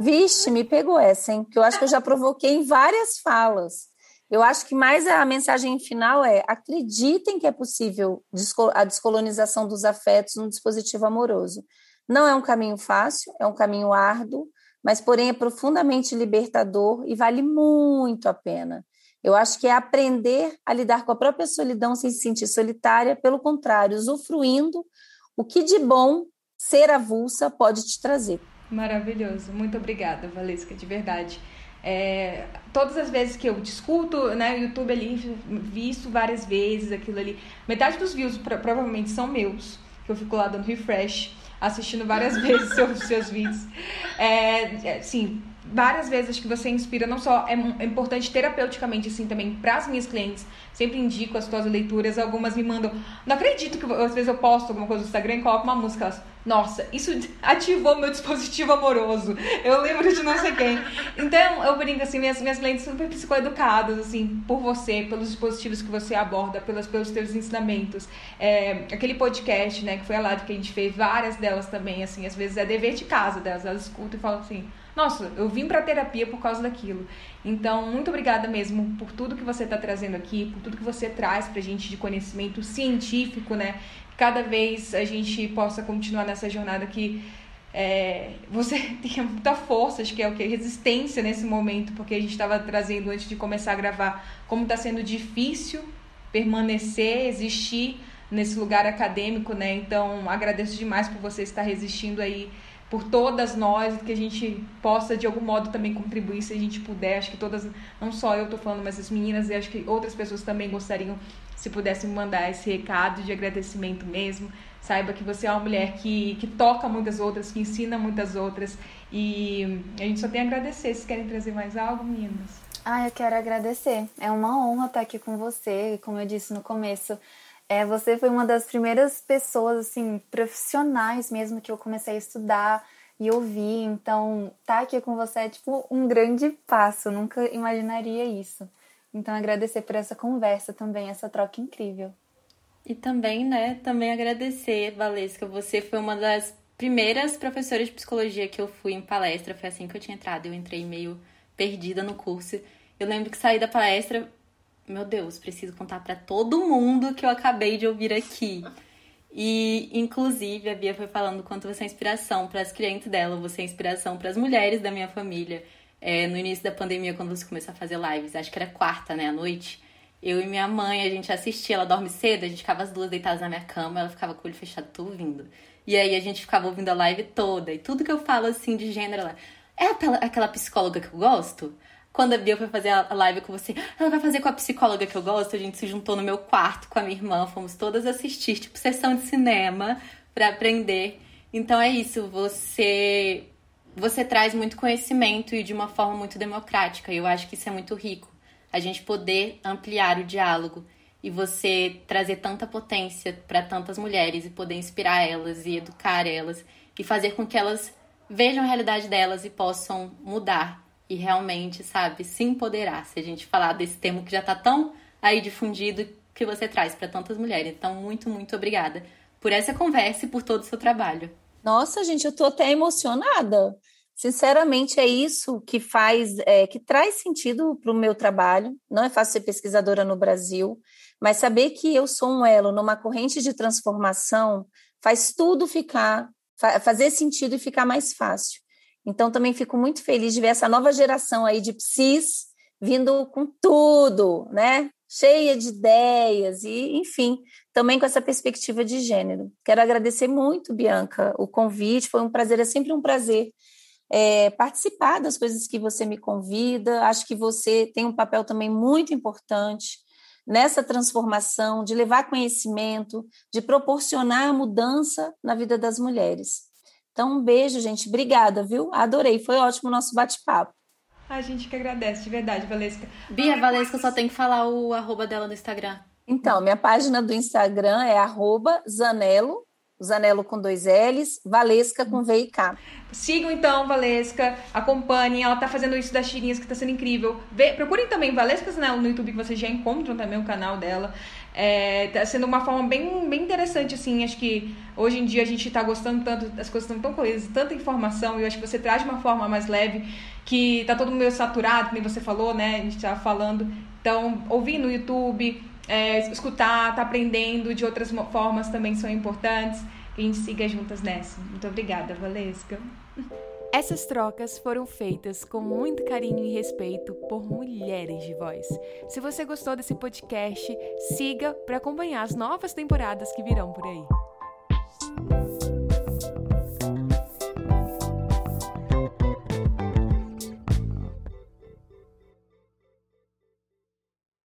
[SPEAKER 6] Vixe, me pegou essa, hein? Que eu acho que eu já provoquei em várias falas. Eu acho que mais a mensagem final é: acreditem que é possível a descolonização dos afetos no dispositivo amoroso. Não é um caminho fácil, é um caminho árduo, mas porém é profundamente libertador e vale muito a pena. Eu acho que é aprender a lidar com a própria solidão sem se sentir solitária, pelo contrário, usufruindo o que de bom ser avulsa pode te trazer.
[SPEAKER 3] Maravilhoso. Muito obrigada, Valesca, de verdade. É, todas as vezes que eu discuto, né, YouTube ali, visto várias vezes aquilo ali, metade dos views provavelmente são meus, que eu fico lá dando refresh. assistindo várias vezes seus, seus vídeos. É, é, sim, várias vezes que você inspira, não só é, é importante terapeuticamente, assim, também para as minhas clientes. Sempre indico as tuas leituras, algumas me mandam. Não acredito que às vezes eu posto alguma coisa no Instagram e coloco uma música. Elas, Nossa, isso ativou meu dispositivo amoroso. Eu lembro de não sei quem. Então, eu brinco assim, minhas, minhas clientes super psicoeducadas, assim, por você, pelos dispositivos que você aborda, pelos, pelos teus ensinamentos. É, aquele podcast, né, que foi a live que a gente fez, várias delas também, assim, às vezes é dever de casa delas. Elas escutam e falam assim nossa, eu vim para terapia por causa daquilo. Então, muito obrigada mesmo por tudo que você está trazendo aqui, por tudo que você traz para a gente de conhecimento científico, né? Cada vez a gente possa continuar nessa jornada que é, você tenha muita força, acho que é o que? Resistência nesse momento, porque a gente estava trazendo antes de começar a gravar como está sendo difícil permanecer, existir nesse lugar acadêmico, né? Então, agradeço demais por você estar resistindo aí por todas nós, que a gente possa de algum modo também contribuir se a gente puder. Acho que todas, não só eu estou falando, mas as meninas e acho que outras pessoas também gostariam se pudessem mandar esse recado de agradecimento mesmo. Saiba que você é uma mulher que, que toca muitas outras, que ensina muitas outras e a gente só tem a agradecer. Vocês querem trazer mais algo, meninas?
[SPEAKER 4] Ah, eu quero agradecer. É uma honra estar aqui com você, como eu disse no começo. É, você foi uma das primeiras pessoas, assim, profissionais mesmo que eu comecei a estudar e ouvir. Então, estar tá aqui com você é, tipo, um grande passo. Eu nunca imaginaria isso. Então, agradecer por essa conversa também, essa troca incrível.
[SPEAKER 5] E também, né, também agradecer, Valesca, você foi uma das primeiras professoras de psicologia que eu fui em palestra. Foi assim que eu tinha entrado. Eu entrei meio perdida no curso. Eu lembro que saí da palestra, meu Deus, preciso contar para todo mundo que eu acabei de ouvir aqui. E, inclusive, a Bia foi falando quanto você é inspiração para as clientes dela, você é inspiração para as mulheres da minha família. É, no início da pandemia, quando você começou a fazer lives, acho que era quarta, né, à noite, eu e minha mãe, a gente assistia, ela dorme cedo, a gente ficava as duas deitadas na minha cama, ela ficava com o olho fechado, tô ouvindo. E aí a gente ficava ouvindo a live toda, e tudo que eu falo, assim, de gênero, ela... É aquela psicóloga que eu gosto? Quando a Bia foi fazer a live com você, ela vai fazer com a psicóloga que eu gosto. A gente se juntou no meu quarto com a minha irmã, fomos todas assistir, tipo, sessão de cinema para aprender. Então é isso, você você traz muito conhecimento e de uma forma muito democrática. Eu acho que isso é muito rico. A gente poder ampliar o diálogo e você trazer tanta potência para tantas mulheres e poder inspirar elas e educar elas e fazer com que elas vejam a realidade delas e possam mudar e realmente, sabe, se empoderar. Se a gente falar desse termo que já tá tão aí difundido que você traz para tantas mulheres. Então, muito, muito obrigada por essa conversa e por todo o seu trabalho.
[SPEAKER 6] Nossa, gente, eu tô até emocionada. Sinceramente, é isso que faz, é, que traz sentido para o meu trabalho. Não é fácil ser pesquisadora no Brasil, mas saber que eu sou um elo numa corrente de transformação faz tudo ficar, fazer sentido e ficar mais fácil. Então, também fico muito feliz de ver essa nova geração aí de psis vindo com tudo, né? Cheia de ideias e, enfim, também com essa perspectiva de gênero. Quero agradecer muito, Bianca, o convite. Foi um prazer, é sempre um prazer é, participar das coisas que você me convida. Acho que você tem um papel também muito importante nessa transformação, de levar conhecimento, de proporcionar mudança na vida das mulheres. Então, um beijo, gente. Obrigada, viu? Adorei. Foi ótimo o nosso bate-papo.
[SPEAKER 3] A gente que agradece, de verdade, Valesca.
[SPEAKER 5] Bia, Valesca só tem que falar o arroba dela no Instagram.
[SPEAKER 6] Então, minha página do Instagram é arroba Zanelo, Zanelo com dois L's, Valesca com V e K.
[SPEAKER 3] Sigam então, Valesca, acompanhem, ela tá fazendo isso das tirinhas que tá sendo incrível. Vê, procurem também Valesca Zanelo no YouTube, que vocês já encontram também o canal dela. É, tá sendo uma forma bem, bem interessante, assim. Acho que hoje em dia a gente tá gostando tanto, as coisas estão tão coesas, tanta informação, e eu acho que você traz de uma forma mais leve, que tá todo meio saturado, como você falou, né? A gente tava falando. Então, ouvir no YouTube, é, escutar, tá aprendendo de outras formas também são importantes. Que a gente siga juntas nessa. Muito obrigada, Valesca.
[SPEAKER 1] Essas trocas foram feitas com muito carinho e respeito por mulheres de voz. Se você gostou desse podcast, siga para acompanhar as novas temporadas que virão por aí.